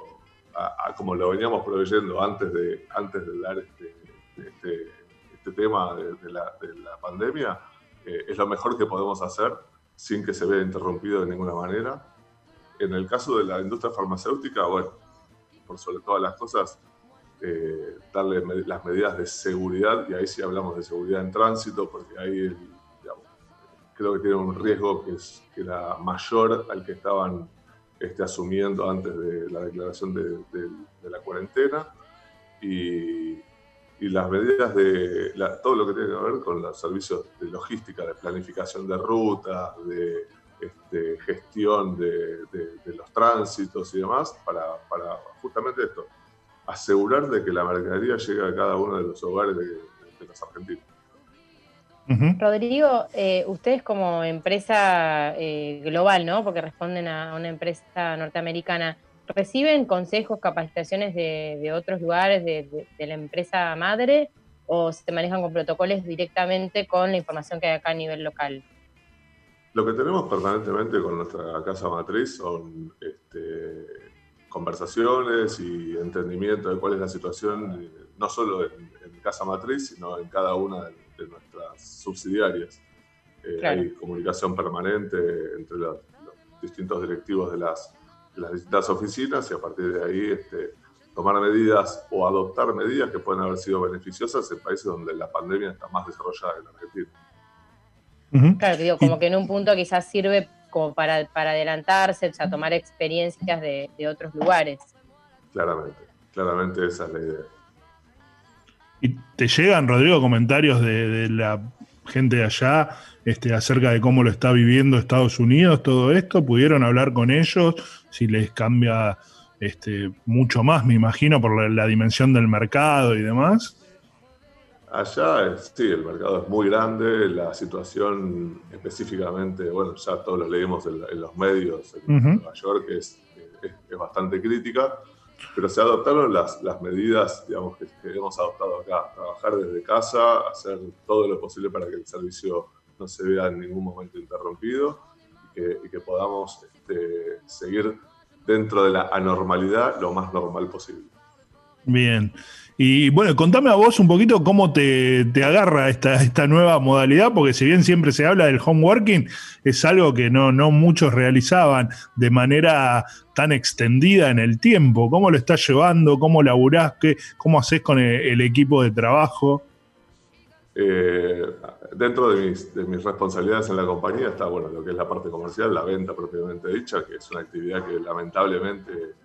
a, a como lo veníamos proveyendo antes de, antes de dar este, este, este tema de, de la, de la pandemia eh, es lo mejor que podemos hacer sin que se vea interrumpido de ninguna manera. En el caso de la industria farmacéutica, bueno, por sobre todas las cosas, eh, darle me- las medidas de seguridad, y ahí sí hablamos de seguridad en tránsito, porque ahí digamos, creo que tiene un riesgo que, es, que era mayor al que estaban este, asumiendo antes de la declaración de, de- de la cuarentena. Y, y las medidas de la- todo lo que tiene que ver con los servicios de logística, de planificación de rutas, de este, gestión de, de- de los tránsitos y demás, para, para justamente esto, asegurar de que la mercadería llegue a cada uno de los hogares de, de los argentinos. Rodrigo, eh, ustedes como empresa eh, global, ¿no? Porque responden a una empresa norteamericana, ¿reciben consejos, capacitaciones de, de otros lugares, de, de- de la empresa madre, o se manejan con protocolos directamente con la información que hay acá a nivel local? Lo que tenemos permanentemente con nuestra casa matriz son este, conversaciones y entendimiento de cuál es la situación, eh, no solo en, en casa matriz, sino en cada una de, de nuestras subsidiarias. Eh, Claro. Hay comunicación permanente entre los, los distintos directivos de las, las distintas oficinas y a partir de ahí este, tomar medidas o adoptar medidas que pueden haber sido beneficiosas en países donde la pandemia está más desarrollada que en Argentina. Claro, que digo, como que en un punto quizás sirve como para, para adelantarse, o sea, tomar experiencias de, de otros lugares. Claramente, claramente esa es la idea. ¿Y te llegan, Rodrigo, comentarios de, de la gente de allá este, acerca de cómo lo está viviendo Estados Unidos, todo esto? ¿Pudieron hablar con ellos? Si les cambia este, mucho más, me imagino, por la, la dimensión del mercado y demás. Allá, sí, el mercado es muy grande, la situación específicamente, bueno, ya todos lo leímos en, en los medios en. Nueva York, es, es- es bastante crítica, pero se adoptaron las, las medidas, digamos, que, que hemos adoptado acá, trabajar desde casa, hacer todo lo posible para que el servicio no se vea en ningún momento interrumpido que, y que podamos este, seguir dentro de la anormalidad lo más normal posible. Bien. Y bueno, contame a vos un poquito cómo te, te agarra esta, esta nueva modalidad, porque si bien siempre se habla del home working, es algo que no, no muchos realizaban de manera tan extendida en el tiempo. ¿Cómo lo estás llevando? ¿Cómo laburás? ¿Qué, ¿Cómo haces con el, el equipo de trabajo? Eh, dentro de mis, de mis responsabilidades en la compañía está bueno, lo que es la parte comercial, la venta propiamente dicha, que es una actividad que lamentablemente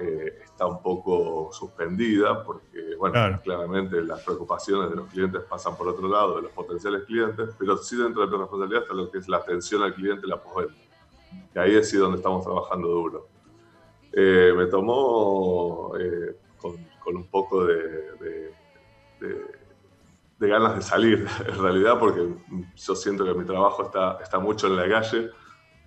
eh, está un poco suspendida porque, bueno, Claro. claramente las preocupaciones de los clientes pasan por otro lado, de los potenciales clientes, pero sí dentro de mi responsabilidad está lo que es la atención al cliente y la postventa. Y ahí es sí donde estamos trabajando duro. Eh, me tomó eh, con, con un poco de, de- de- de ganas de salir, en realidad, porque yo siento que mi trabajo está, está mucho en la calle,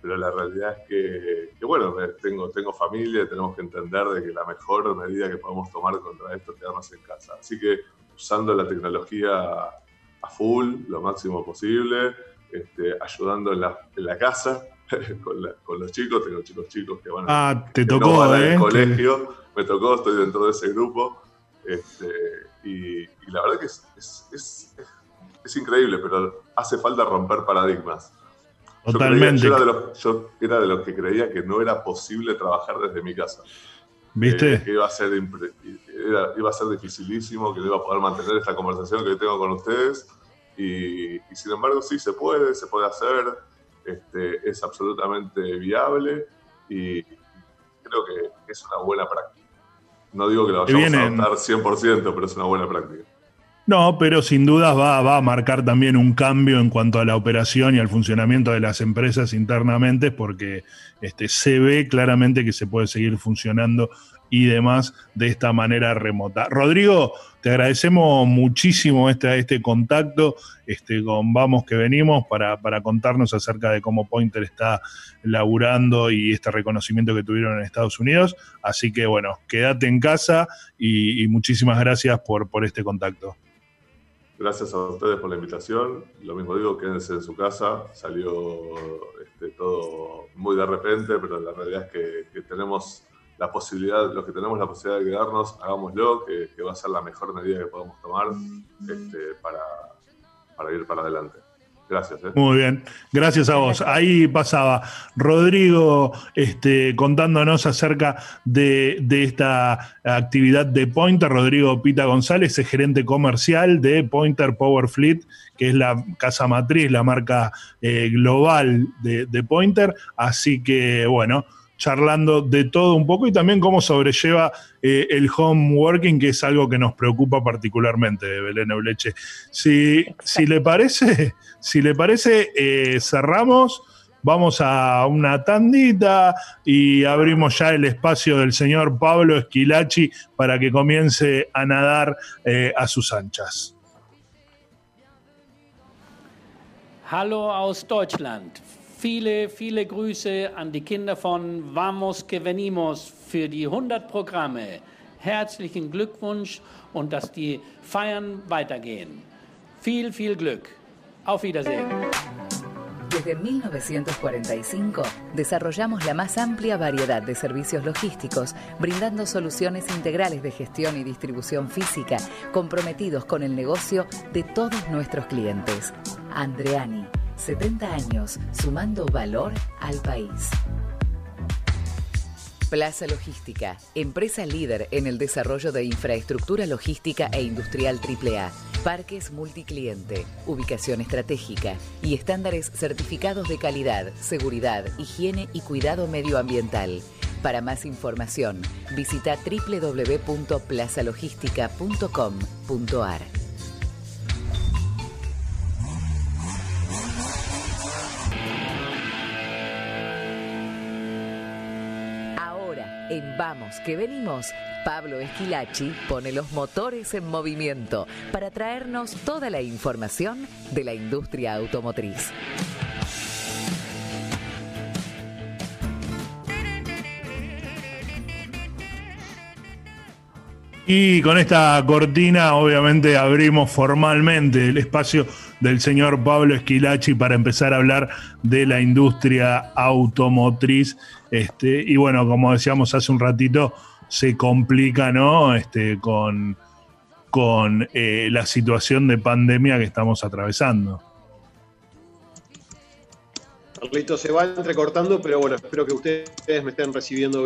pero la realidad es que, que, bueno, tengo, tengo familia y tenemos que entender de que la mejor medida que podemos tomar contra esto es quedarnos en casa. Así que usando la tecnología a full, lo máximo posible, este, ayudando en la, en la casa con, la- con los chicos, tengo chicos chicos que van Ah, te que no tocó, van al ¿eh? colegio, me tocó, estoy dentro de ese grupo. este, y, y la verdad que es, es- es- es- increíble, pero hace falta romper paradigmas. Yo creía- Totalmente. Yo, era de los, yo era de los que creía que no era posible trabajar desde mi casa. ¿Viste? Eh, que iba a, ser impre- era- iba a ser dificilísimo, que no iba a poder mantener esta conversación que tengo con ustedes. Y, y sin embargo, sí, se puede, se puede hacer. este, es absolutamente viable y creo que es una buena práctica. No digo que la vayamos a adoptar 100%, pero es una buena práctica. No, pero sin dudas va, va, a marcar también un cambio en cuanto a la operación y al funcionamiento de las empresas internamente, porque este, se ve claramente que se puede seguir funcionando y demás de esta manera remota. Rodrigo, te agradecemos muchísimo este, este contacto este, con Vamos que venimos para, para contarnos acerca de cómo Pointer está laburando y este reconocimiento que tuvieron en Estados Unidos. Así que bueno, quédate en casa y, muchísimas gracias por, por este contacto. Gracias a ustedes por la invitación. Lo mismo digo, quédense en su casa. Salió este, todo muy de repente, pero la realidad es que tenemos la posibilidad, los que tenemos la posibilidad de quedarnos, hagámoslo, que, que va a ser la mejor medida que podamos tomar este, para, para ir para adelante. Gracias. ¿eh? Muy bien, gracias a vos. Ahí pasaba Rodrigo este, contándonos acerca de, de, esta actividad de Pointer. Rodrigo Pita González es gerente comercial de Pointer Power Fleet, que es la casa matriz, la marca eh, global de, de Pointer. Así que, bueno, charlando de todo un poco y también cómo sobrelleva eh, el home working, que es algo que nos preocupa particularmente de Belén Euleche. Si, si le parece, si le parece, eh, cerramos. Vamos a una tandita y abrimos ya el espacio del señor Pablo Esquilachi para que comience a nadar eh, a sus anchas. Hallo aus Deutschland. Viele, viele Grüße an die Kinder von Vamos que Venimos für die 100 Programme. Herzlichen Glückwunsch und dass die Feiern weitergehen. Viel, viel Glück. Auf Wiedersehen. Desde 1945 desarrollamos la más amplia variedad de servicios logísticos, brindando soluciones integrales de gestión y distribución física, comprometidos con el negocio de todos nuestros clientes. Andreani, 70 años sumando valor al país. Plaza Logística, empresa líder en el desarrollo de infraestructura logística e industrial AAA, parques multicliente, ubicación estratégica y estándares certificados de calidad, seguridad, higiene y cuidado medioambiental. Para más información, visita www.plazalogística.com.ar. en Vamos que venimos, Pablo Esquilachi pone los motores en movimiento para traernos toda la información de la industria automotriz. Y con esta cortina, obviamente, abrimos formalmente el espacio del señor Pablo Esquilachi para empezar a hablar de la industria automotriz. Este, y bueno, como decíamos hace un ratito, se complica, ¿no? Este, con, con eh, la situación de pandemia que estamos atravesando. Carlito se va entrecortando, pero bueno, espero que ustedes me estén recibiendo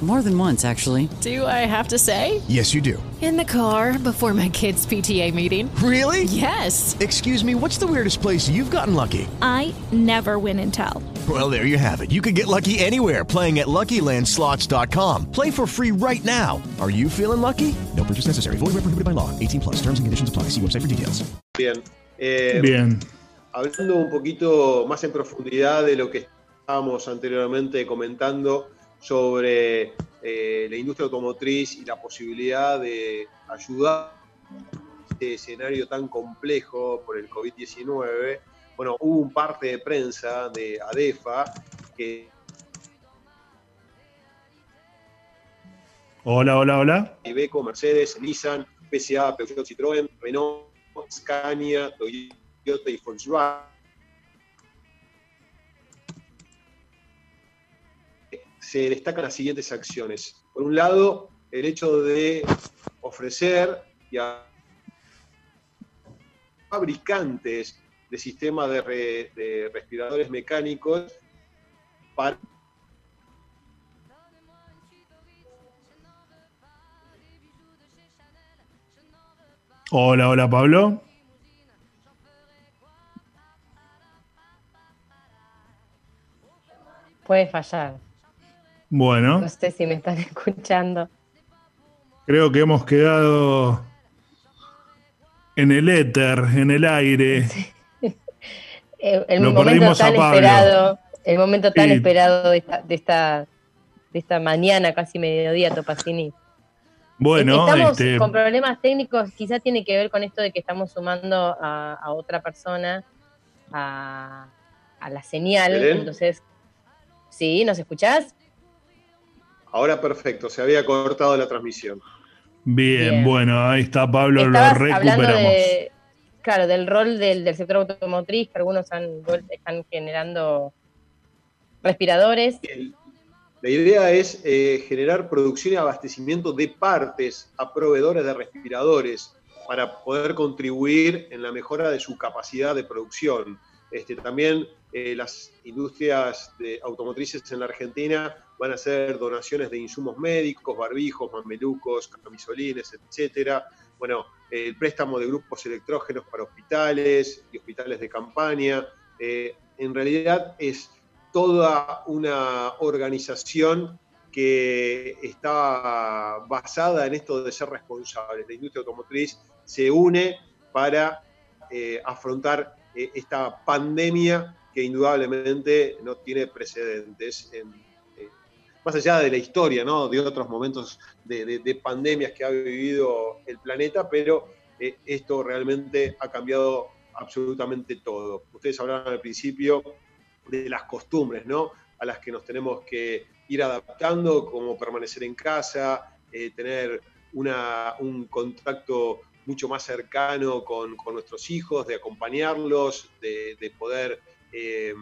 More than once, actually. Do I have to say? Yes, you do. In the car before my kids' PTA meeting. Really? Yes. Excuse me, what's the weirdest place you've gotten lucky? I never win and tell. Well, there you have it. You can get lucky anywhere playing at LuckyLandSlots.com. Play for free right now. Are you feeling lucky? No purchase necessary. Void where prohibited by law. 18 plus. Terms and conditions apply. See website for details. Bien. Eh, Bien. Hablando un poquito más en profundidad de lo que estábamos anteriormente comentando sobre eh, la industria automotriz y la posibilidad de ayudar a este escenario tan complejo por el COVID-19. Bueno, hubo un parte de prensa de ADEFA que Hola, hola, hola. Iveco, Mercedes, Nissan, PSA, Peugeot, Citroën, Renault, Scania, Toyota y Volkswagen se destacan las siguientes acciones. Por un lado, el hecho de ofrecer a fabricantes de sistemas de, re, de respiradores mecánicos para Hola, hola Pablo. Puede fallar. Bueno, No sé si me están escuchando. creo que hemos quedado en el éter, en el aire. El, el Lo momento perdimos a tan Pablo. esperado, el momento tan Sí. esperado de esta, de esta, de esta mañana, casi mediodía, Topacini. Bueno, estamos este, con problemas técnicos, quizá tiene que ver con esto de que estamos sumando a, a otra persona a, a la señal. ¿Belén? Entonces, ¿sí? ¿Nos escuchás? Ahora perfecto, se había cortado la transmisión. bien, Bien. bueno, ahí está Pablo, lo Estabas recuperamos. de, claro, del rol del, del sector automotriz, que algunos han, están generando respiradores. La idea es eh, generar producción y abastecimiento de partes a proveedores de respiradores para poder contribuir en la mejora de su capacidad de producción. Este, también eh, las industrias automotrices en la Argentina van a hacer donaciones de insumos médicos, barbijos, mamelucos, camisolines, etcétera. Bueno, el préstamo de grupos electrógenos para hospitales y hospitales de campaña. Eh, en realidad es toda una organización que está basada en esto de ser responsables. La industria automotriz se une para eh, afrontar esta pandemia que indudablemente no tiene precedentes en, eh, más allá de la historia, de otros momentos de, de- de pandemias que ha vivido el planeta, pero eh, esto realmente ha cambiado absolutamente todo. Ustedes hablaban al principio de las costumbres. A las que nos tenemos que ir adaptando, como permanecer en casa, eh, tener un contacto mucho más cercano con, nuestros hijos, de acompañarlos, de poder eh,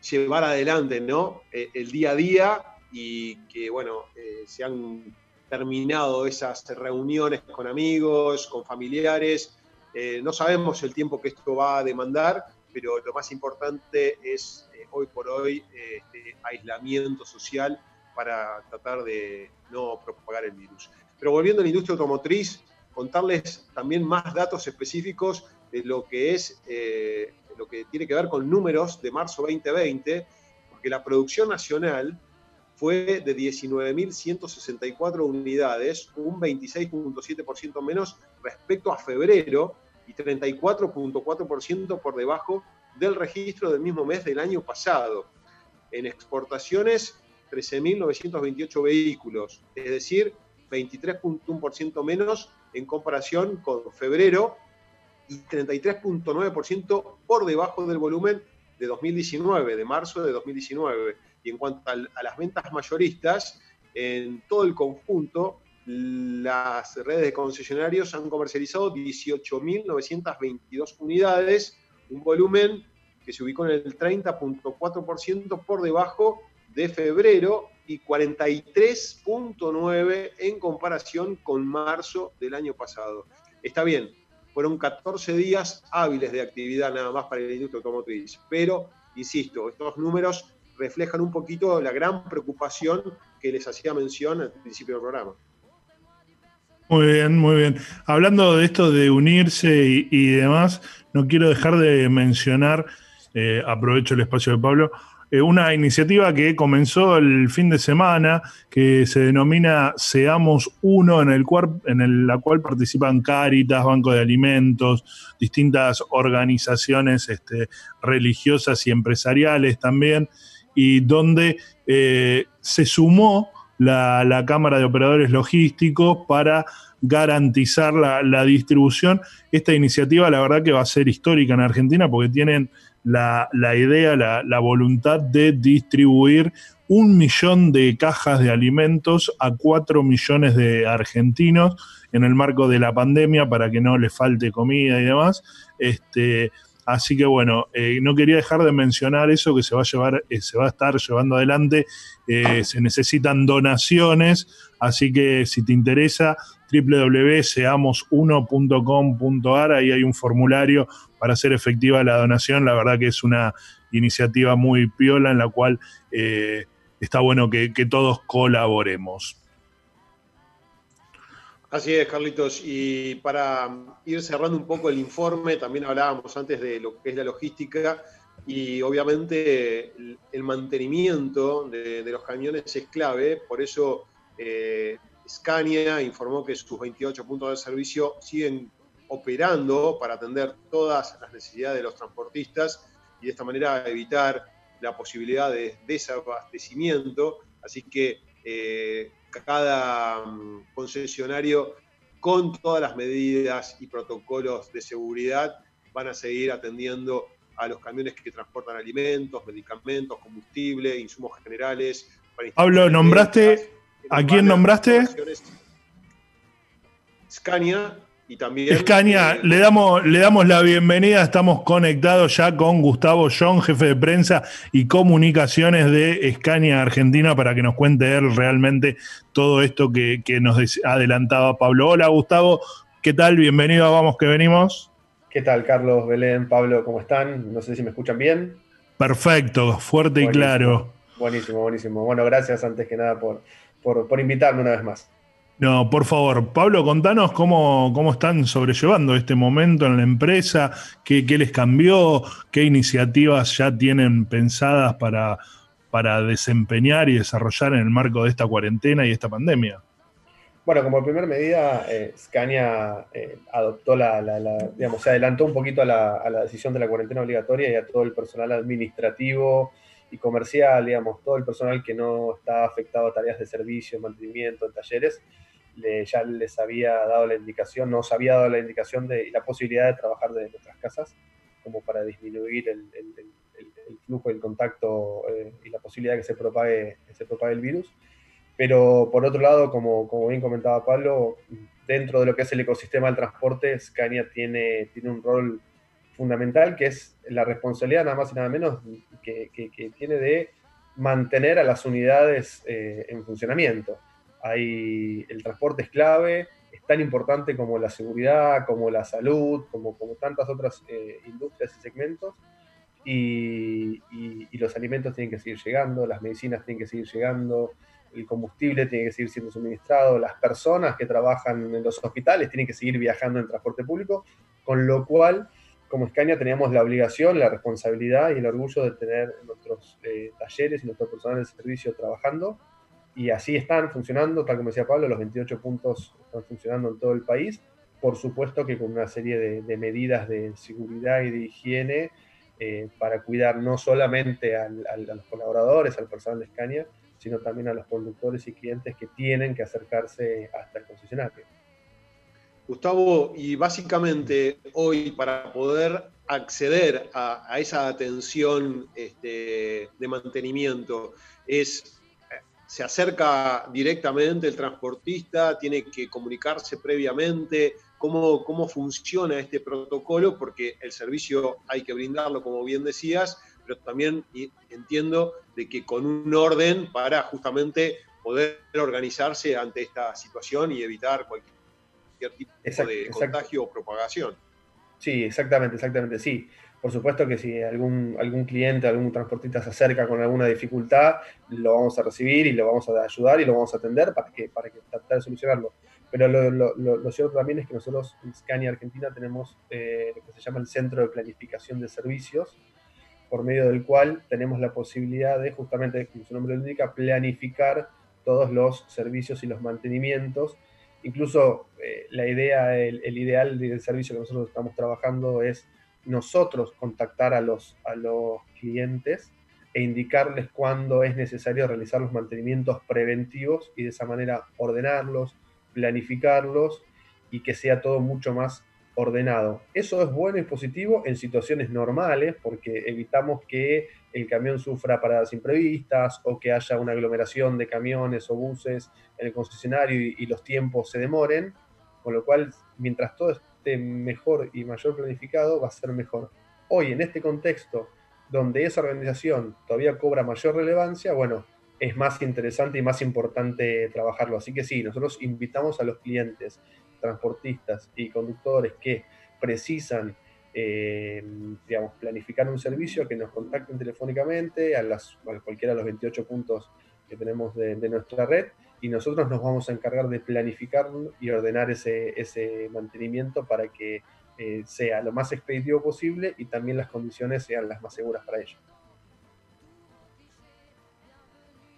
llevar adelante, ¿no? Eh, el día a día y que, bueno, eh, se han terminado esas reuniones con amigos, con familiares. Eh, no sabemos el tiempo que esto va a demandar, pero lo más importante es hoy por hoy este aislamiento social para tratar de no propagar el virus. Pero volviendo a la industria automotriz, contarles también más datos específicos de lo que es lo que tiene que ver con números de marzo 2020, porque la producción nacional fue de 19.164 unidades, un 26.7% menos respecto a febrero y 34.4% por debajo del registro del mismo mes del año pasado. En exportaciones, 13.928 vehículos, es decir, 23.1% menos en comparación con febrero y 33.9% por debajo del volumen de 2019, de marzo de 2019. Y en cuanto a las ventas mayoristas, en todo el conjunto, las redes de concesionarios han comercializado 18.922 unidades, un volumen que se ubicó en el 30.4% por debajo de febrero y 43.9% en comparación con marzo del año pasado. Está bien, fueron 14 días hábiles de actividad nada más para la industria automotriz, pero, insisto, estos números reflejan un poquito la gran preocupación que les hacía mención al principio del programa. Muy bien, muy bien. Hablando de esto de unirse y, y demás, no quiero dejar de mencionar, eh, aprovecho el espacio de Pablo, eh, una iniciativa que comenzó el fin de semana, que se denomina Seamos Uno, en, el cual, en la cual participan Cáritas, Banco de Alimentos, distintas organizaciones este, religiosas y empresariales también, y donde eh, se sumó la, Cámara de Operadores Logísticos para garantizar la distribución. Esta iniciativa, la verdad que va a ser histórica en Argentina porque tienen la, idea, la, la voluntad de distribuir un millón de cajas de alimentos a cuatro millones de argentinos en el marco de la pandemia para que no les falte comida y demás. Este, así que bueno, eh, no quería dejar de mencionar eso que se va a llevar, eh, se va a estar llevando adelante. Eh, se necesitan donaciones, así que si te interesa, www.seamos1.com.ar, ahí hay un formulario para hacer efectiva la donación. La verdad que es una iniciativa muy piola en la cual eh, está bueno que, que todos colaboremos. Así es, Carlitos. Y para ir cerrando un poco el informe, también hablábamos antes de lo que es la logística y obviamente el, mantenimiento de, los camiones es clave, por eso eh, Scania informó que sus 28 puntos de servicio siguen operando para atender todas las necesidades de los transportistas y de esta manera evitar la posibilidad de desabastecimiento. Así que eh, cada mm, concesionario, con todas las medidas y protocolos de seguridad, van a seguir atendiendo a los camiones que transportan alimentos, medicamentos, combustible, insumos generales. Pablo, ¿nombraste? ¿A quién nombraste? Scania y también. Escaña, eh, le, damos, le damos la bienvenida. Estamos conectados ya con Gustavo John, jefe de prensa y comunicaciones de Escaña Argentina, para que nos cuente él realmente todo esto que, nos adelantaba Pablo. Hola, Gustavo. ¿Qué tal? Bienvenido a Vamos que venimos. ¿Qué tal, Carlos, Belén, Pablo? ¿Cómo están? No sé si me escuchan bien. Perfecto, fuerte y claro. Buenísimo, buenísimo. Bueno, gracias antes que nada por, por, por invitarme una vez más. No, por favor, Pablo, contanos cómo, cómo están sobrellevando este momento en la empresa, qué, les cambió, qué iniciativas ya tienen pensadas para, para desempeñar y desarrollar en el marco de esta cuarentena y esta pandemia. Bueno, como primera medida, eh, Scania eh, adoptó la, digamos, se adelantó un poquito a la, a la, decisión de la cuarentena obligatoria y a todo el personal administrativo y comercial, digamos, todo el personal que no está afectado a tareas de servicio, mantenimiento, en talleres, ya les había dado la indicación, nos había dado la indicación de la posibilidad de trabajar desde nuestras casas, como para disminuir el, flujo, el contacto eh, y la posibilidad de que se propague, se propague el virus. Pero por otro lado, como, como bien comentaba Pablo, dentro de lo que es el ecosistema del transporte, Scania tiene, tiene un rol fundamental que es la responsabilidad nada más y nada menos que, que, tiene de mantener a las unidades eh, en funcionamiento hay, el transporte es clave, es tan importante como la seguridad, como la salud, como, como tantas otras eh, industrias y segmentos. Y, los alimentos tienen que seguir llegando, las medicinas tienen que seguir llegando, el combustible tiene que seguir siendo suministrado, las personas que trabajan en los hospitales tienen que seguir viajando en transporte público, con lo cual, como Scania, teníamos la obligación, la responsabilidad y el orgullo de tener nuestros eh, talleres y nuestro personal de servicio trabajando y así están funcionando, tal como decía Pablo, los 28 puntos están funcionando en todo el país. Por supuesto que con una serie de, medidas de seguridad y de higiene eh, para cuidar no solamente a los colaboradores, al personal de Escaña, sino también a los conductores y clientes que tienen que acercarse hasta el concesionario. Gustavo, y básicamente hoy para poder acceder a, esa atención este, de mantenimiento es se acerca directamente el transportista, tiene que comunicarse previamente, cómo, cómo funciona este protocolo, porque el servicio hay que brindarlo, como bien decías, pero también entiendo de que con un orden para justamente poder organizarse ante esta situación y evitar cualquier tipo de contagio o propagación. Sí, exactamente, exactamente, sí. Por supuesto que si algún, algún cliente, algún transportista se acerca con alguna dificultad, lo vamos a recibir y lo vamos a ayudar y lo vamos a atender para que, para que tratar de solucionarlo. Pero lo, cierto también es que nosotros en Scania Argentina tenemos eh, lo que se llama el Centro de Planificación de Servicios, por medio del cual tenemos la posibilidad de, justamente, como su nombre lo indica, planificar todos los servicios y los mantenimientos. Incluso eh, la idea, el, el ideal del servicio que nosotros estamos trabajando es nosotros contactar a los, a los clientes e indicarles cuándo es necesario realizar los mantenimientos preventivos y de esa manera ordenarlos, planificarlos y que sea todo mucho más ordenado. Eso es bueno y positivo en situaciones normales porque evitamos que el camión sufra paradas imprevistas o que haya una aglomeración de camiones o buses en el concesionario y, los tiempos se demoren, con lo cual mientras todo mejor y mayor planificado, va a ser mejor. Hoy, en este contexto donde esa organización todavía cobra mayor relevancia, bueno, es más interesante y más importante trabajarlo. Así que sí, nosotros invitamos a los clientes, transportistas y conductores que precisan, eh, digamos, planificar un servicio, que nos contacten telefónicamente a, cualquiera de los 28 puntos que tenemos de, de nuestra red y nosotros nos vamos a encargar de planificar y ordenar ese, ese mantenimiento para que eh, sea lo más expeditivo posible y también las condiciones sean las más seguras para ellos.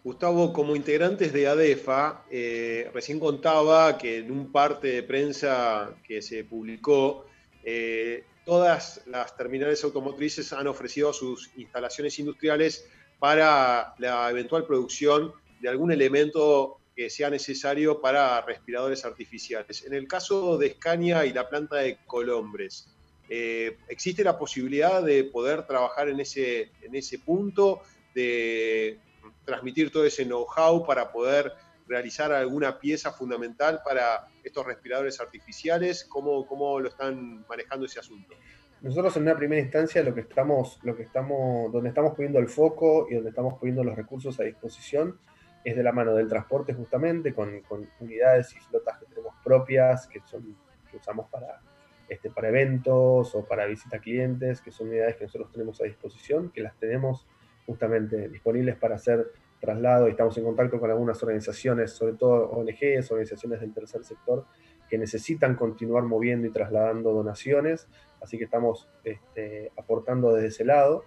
Gustavo, como integrantes de ADEFA, eh, recién contaba que en un parte de prensa que se publicó, eh, todas las terminales automotrices han ofrecido sus instalaciones industriales para la eventual producción de algún elemento que sea necesario para respiradores artificiales. En el caso de Scania y la planta de Colombres, eh, ¿existe la posibilidad de poder trabajar en ese, en ese punto, de transmitir todo ese know-how para poder realizar alguna pieza fundamental para estos respiradores artificiales? ¿Cómo, ¿Cómo lo están manejando ese asunto? Nosotros en una primera instancia lo que estamos, lo que estamos, donde estamos poniendo el foco y donde estamos poniendo los recursos a disposición es de la mano del transporte justamente, con, unidades y flotas que tenemos propias, que son, que usamos para, este, para eventos o para visita a clientes, que son unidades que nosotros tenemos a disposición, que las tenemos justamente disponibles para hacer traslado y estamos en contacto con algunas organizaciones, sobre todo ONGs, organizaciones del tercer sector, que necesitan continuar moviendo y trasladando donaciones, así que estamos este, aportando desde ese lado,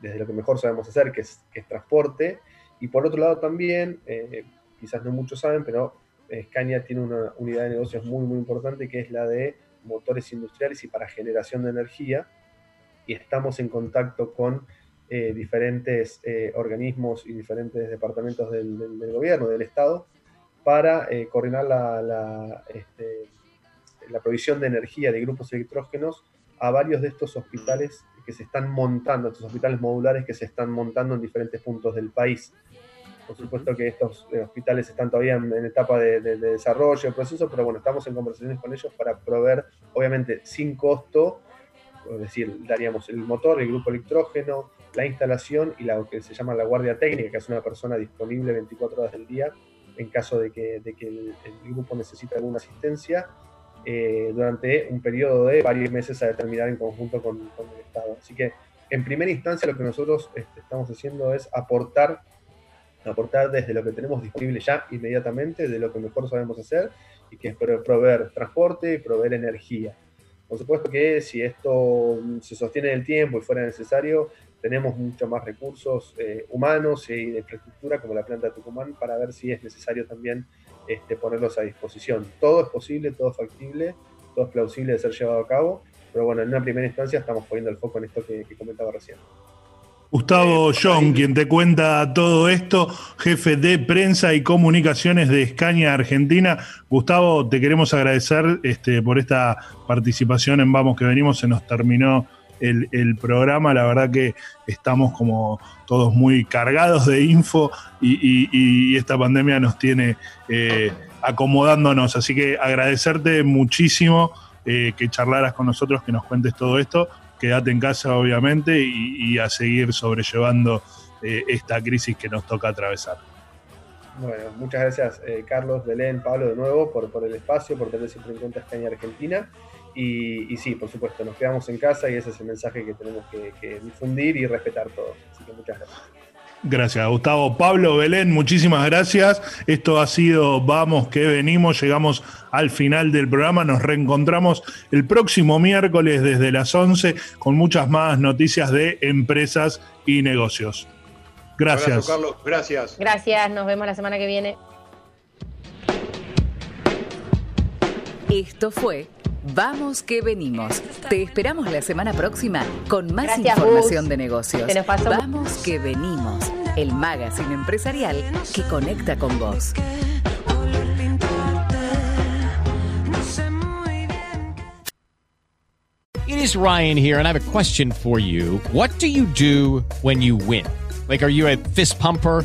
desde lo que mejor sabemos hacer, que es, que es transporte, y por otro lado también, eh, quizás no muchos saben, pero Scania tiene una unidad de negocios muy, muy importante, que es la de motores industriales y para generación de energía, y estamos en contacto con eh, diferentes eh, organismos y diferentes departamentos del, del, del, gobierno, del Estado, para eh, coordinar la, la, este, la, provisión de energía de grupos electrógenos a varios de estos hospitales que se están montando, estos hospitales modulares que se están montando en diferentes puntos del país. Por supuesto que estos eh, hospitales están todavía en, en etapa de, de, de desarrollo, de proceso, pero bueno, estamos en conversaciones con ellos para proveer, obviamente sin costo, es decir, daríamos el motor, el grupo electrógeno, la instalación y lo que se llama la guardia técnica, que es una persona disponible 24 horas del día en caso de que, el, grupo necesite alguna asistencia eh, durante un periodo de varios meses a determinar en conjunto con, con, el Estado. Así que en primera instancia lo que nosotros este, estamos haciendo es aportar, aportar desde lo que tenemos disponible ya inmediatamente, de lo que mejor sabemos hacer, y que es proveer transporte y proveer energía. Por supuesto que si esto se sostiene en el tiempo y fuera necesario, tenemos mucho más recursos eh, humanos y de infraestructura como la planta de Tucumán para ver si es necesario también este, ponerlos a disposición. Todo es posible, todo es factible, todo es plausible de ser llevado a cabo, pero bueno, en una primera instancia estamos poniendo el foco en esto que, que comentaba recién. Gustavo John, quien te cuenta todo esto, jefe de prensa y comunicaciones de Escaña Argentina. Gustavo, te queremos agradecer este, por esta participación en Vamos que Venimos, se nos terminó el, el, programa. La verdad que estamos como todos muy cargados de info y, esta pandemia nos tiene eh, acomodándonos. Así que agradecerte muchísimo eh, que charlaras con nosotros, que nos cuentes todo esto. Quédate en casa, obviamente, y, a seguir sobrellevando eh, esta crisis que nos toca atravesar. Bueno, muchas gracias, Carlos, Belén, Pablo, de nuevo, por, por el espacio, por tener siempre en cuenta España Argentina. Y, y, sí, por supuesto, nos quedamos en casa y ese es el mensaje que tenemos que, que difundir y respetar todos. Así que muchas gracias. Gracias, Gustavo. Pablo Belén, muchísimas gracias. Esto ha sido Vamos que venimos, llegamos al final del programa. Nos reencontramos el próximo miércoles desde las 11 con muchas más noticias de empresas y negocios. Gracias. Abrazo, Carlos. Gracias. Gracias, nos vemos la semana que viene. Esto fue Vamos que venimos. Te esperamos la semana próxima con más Gracias, información de negocios. Se nos pasó. Vamos que venimos. El magazine empresarial que conecta con vos. It is Ryan here, and I have a question for you. What do you do when you win? Like, are you a fist pumper?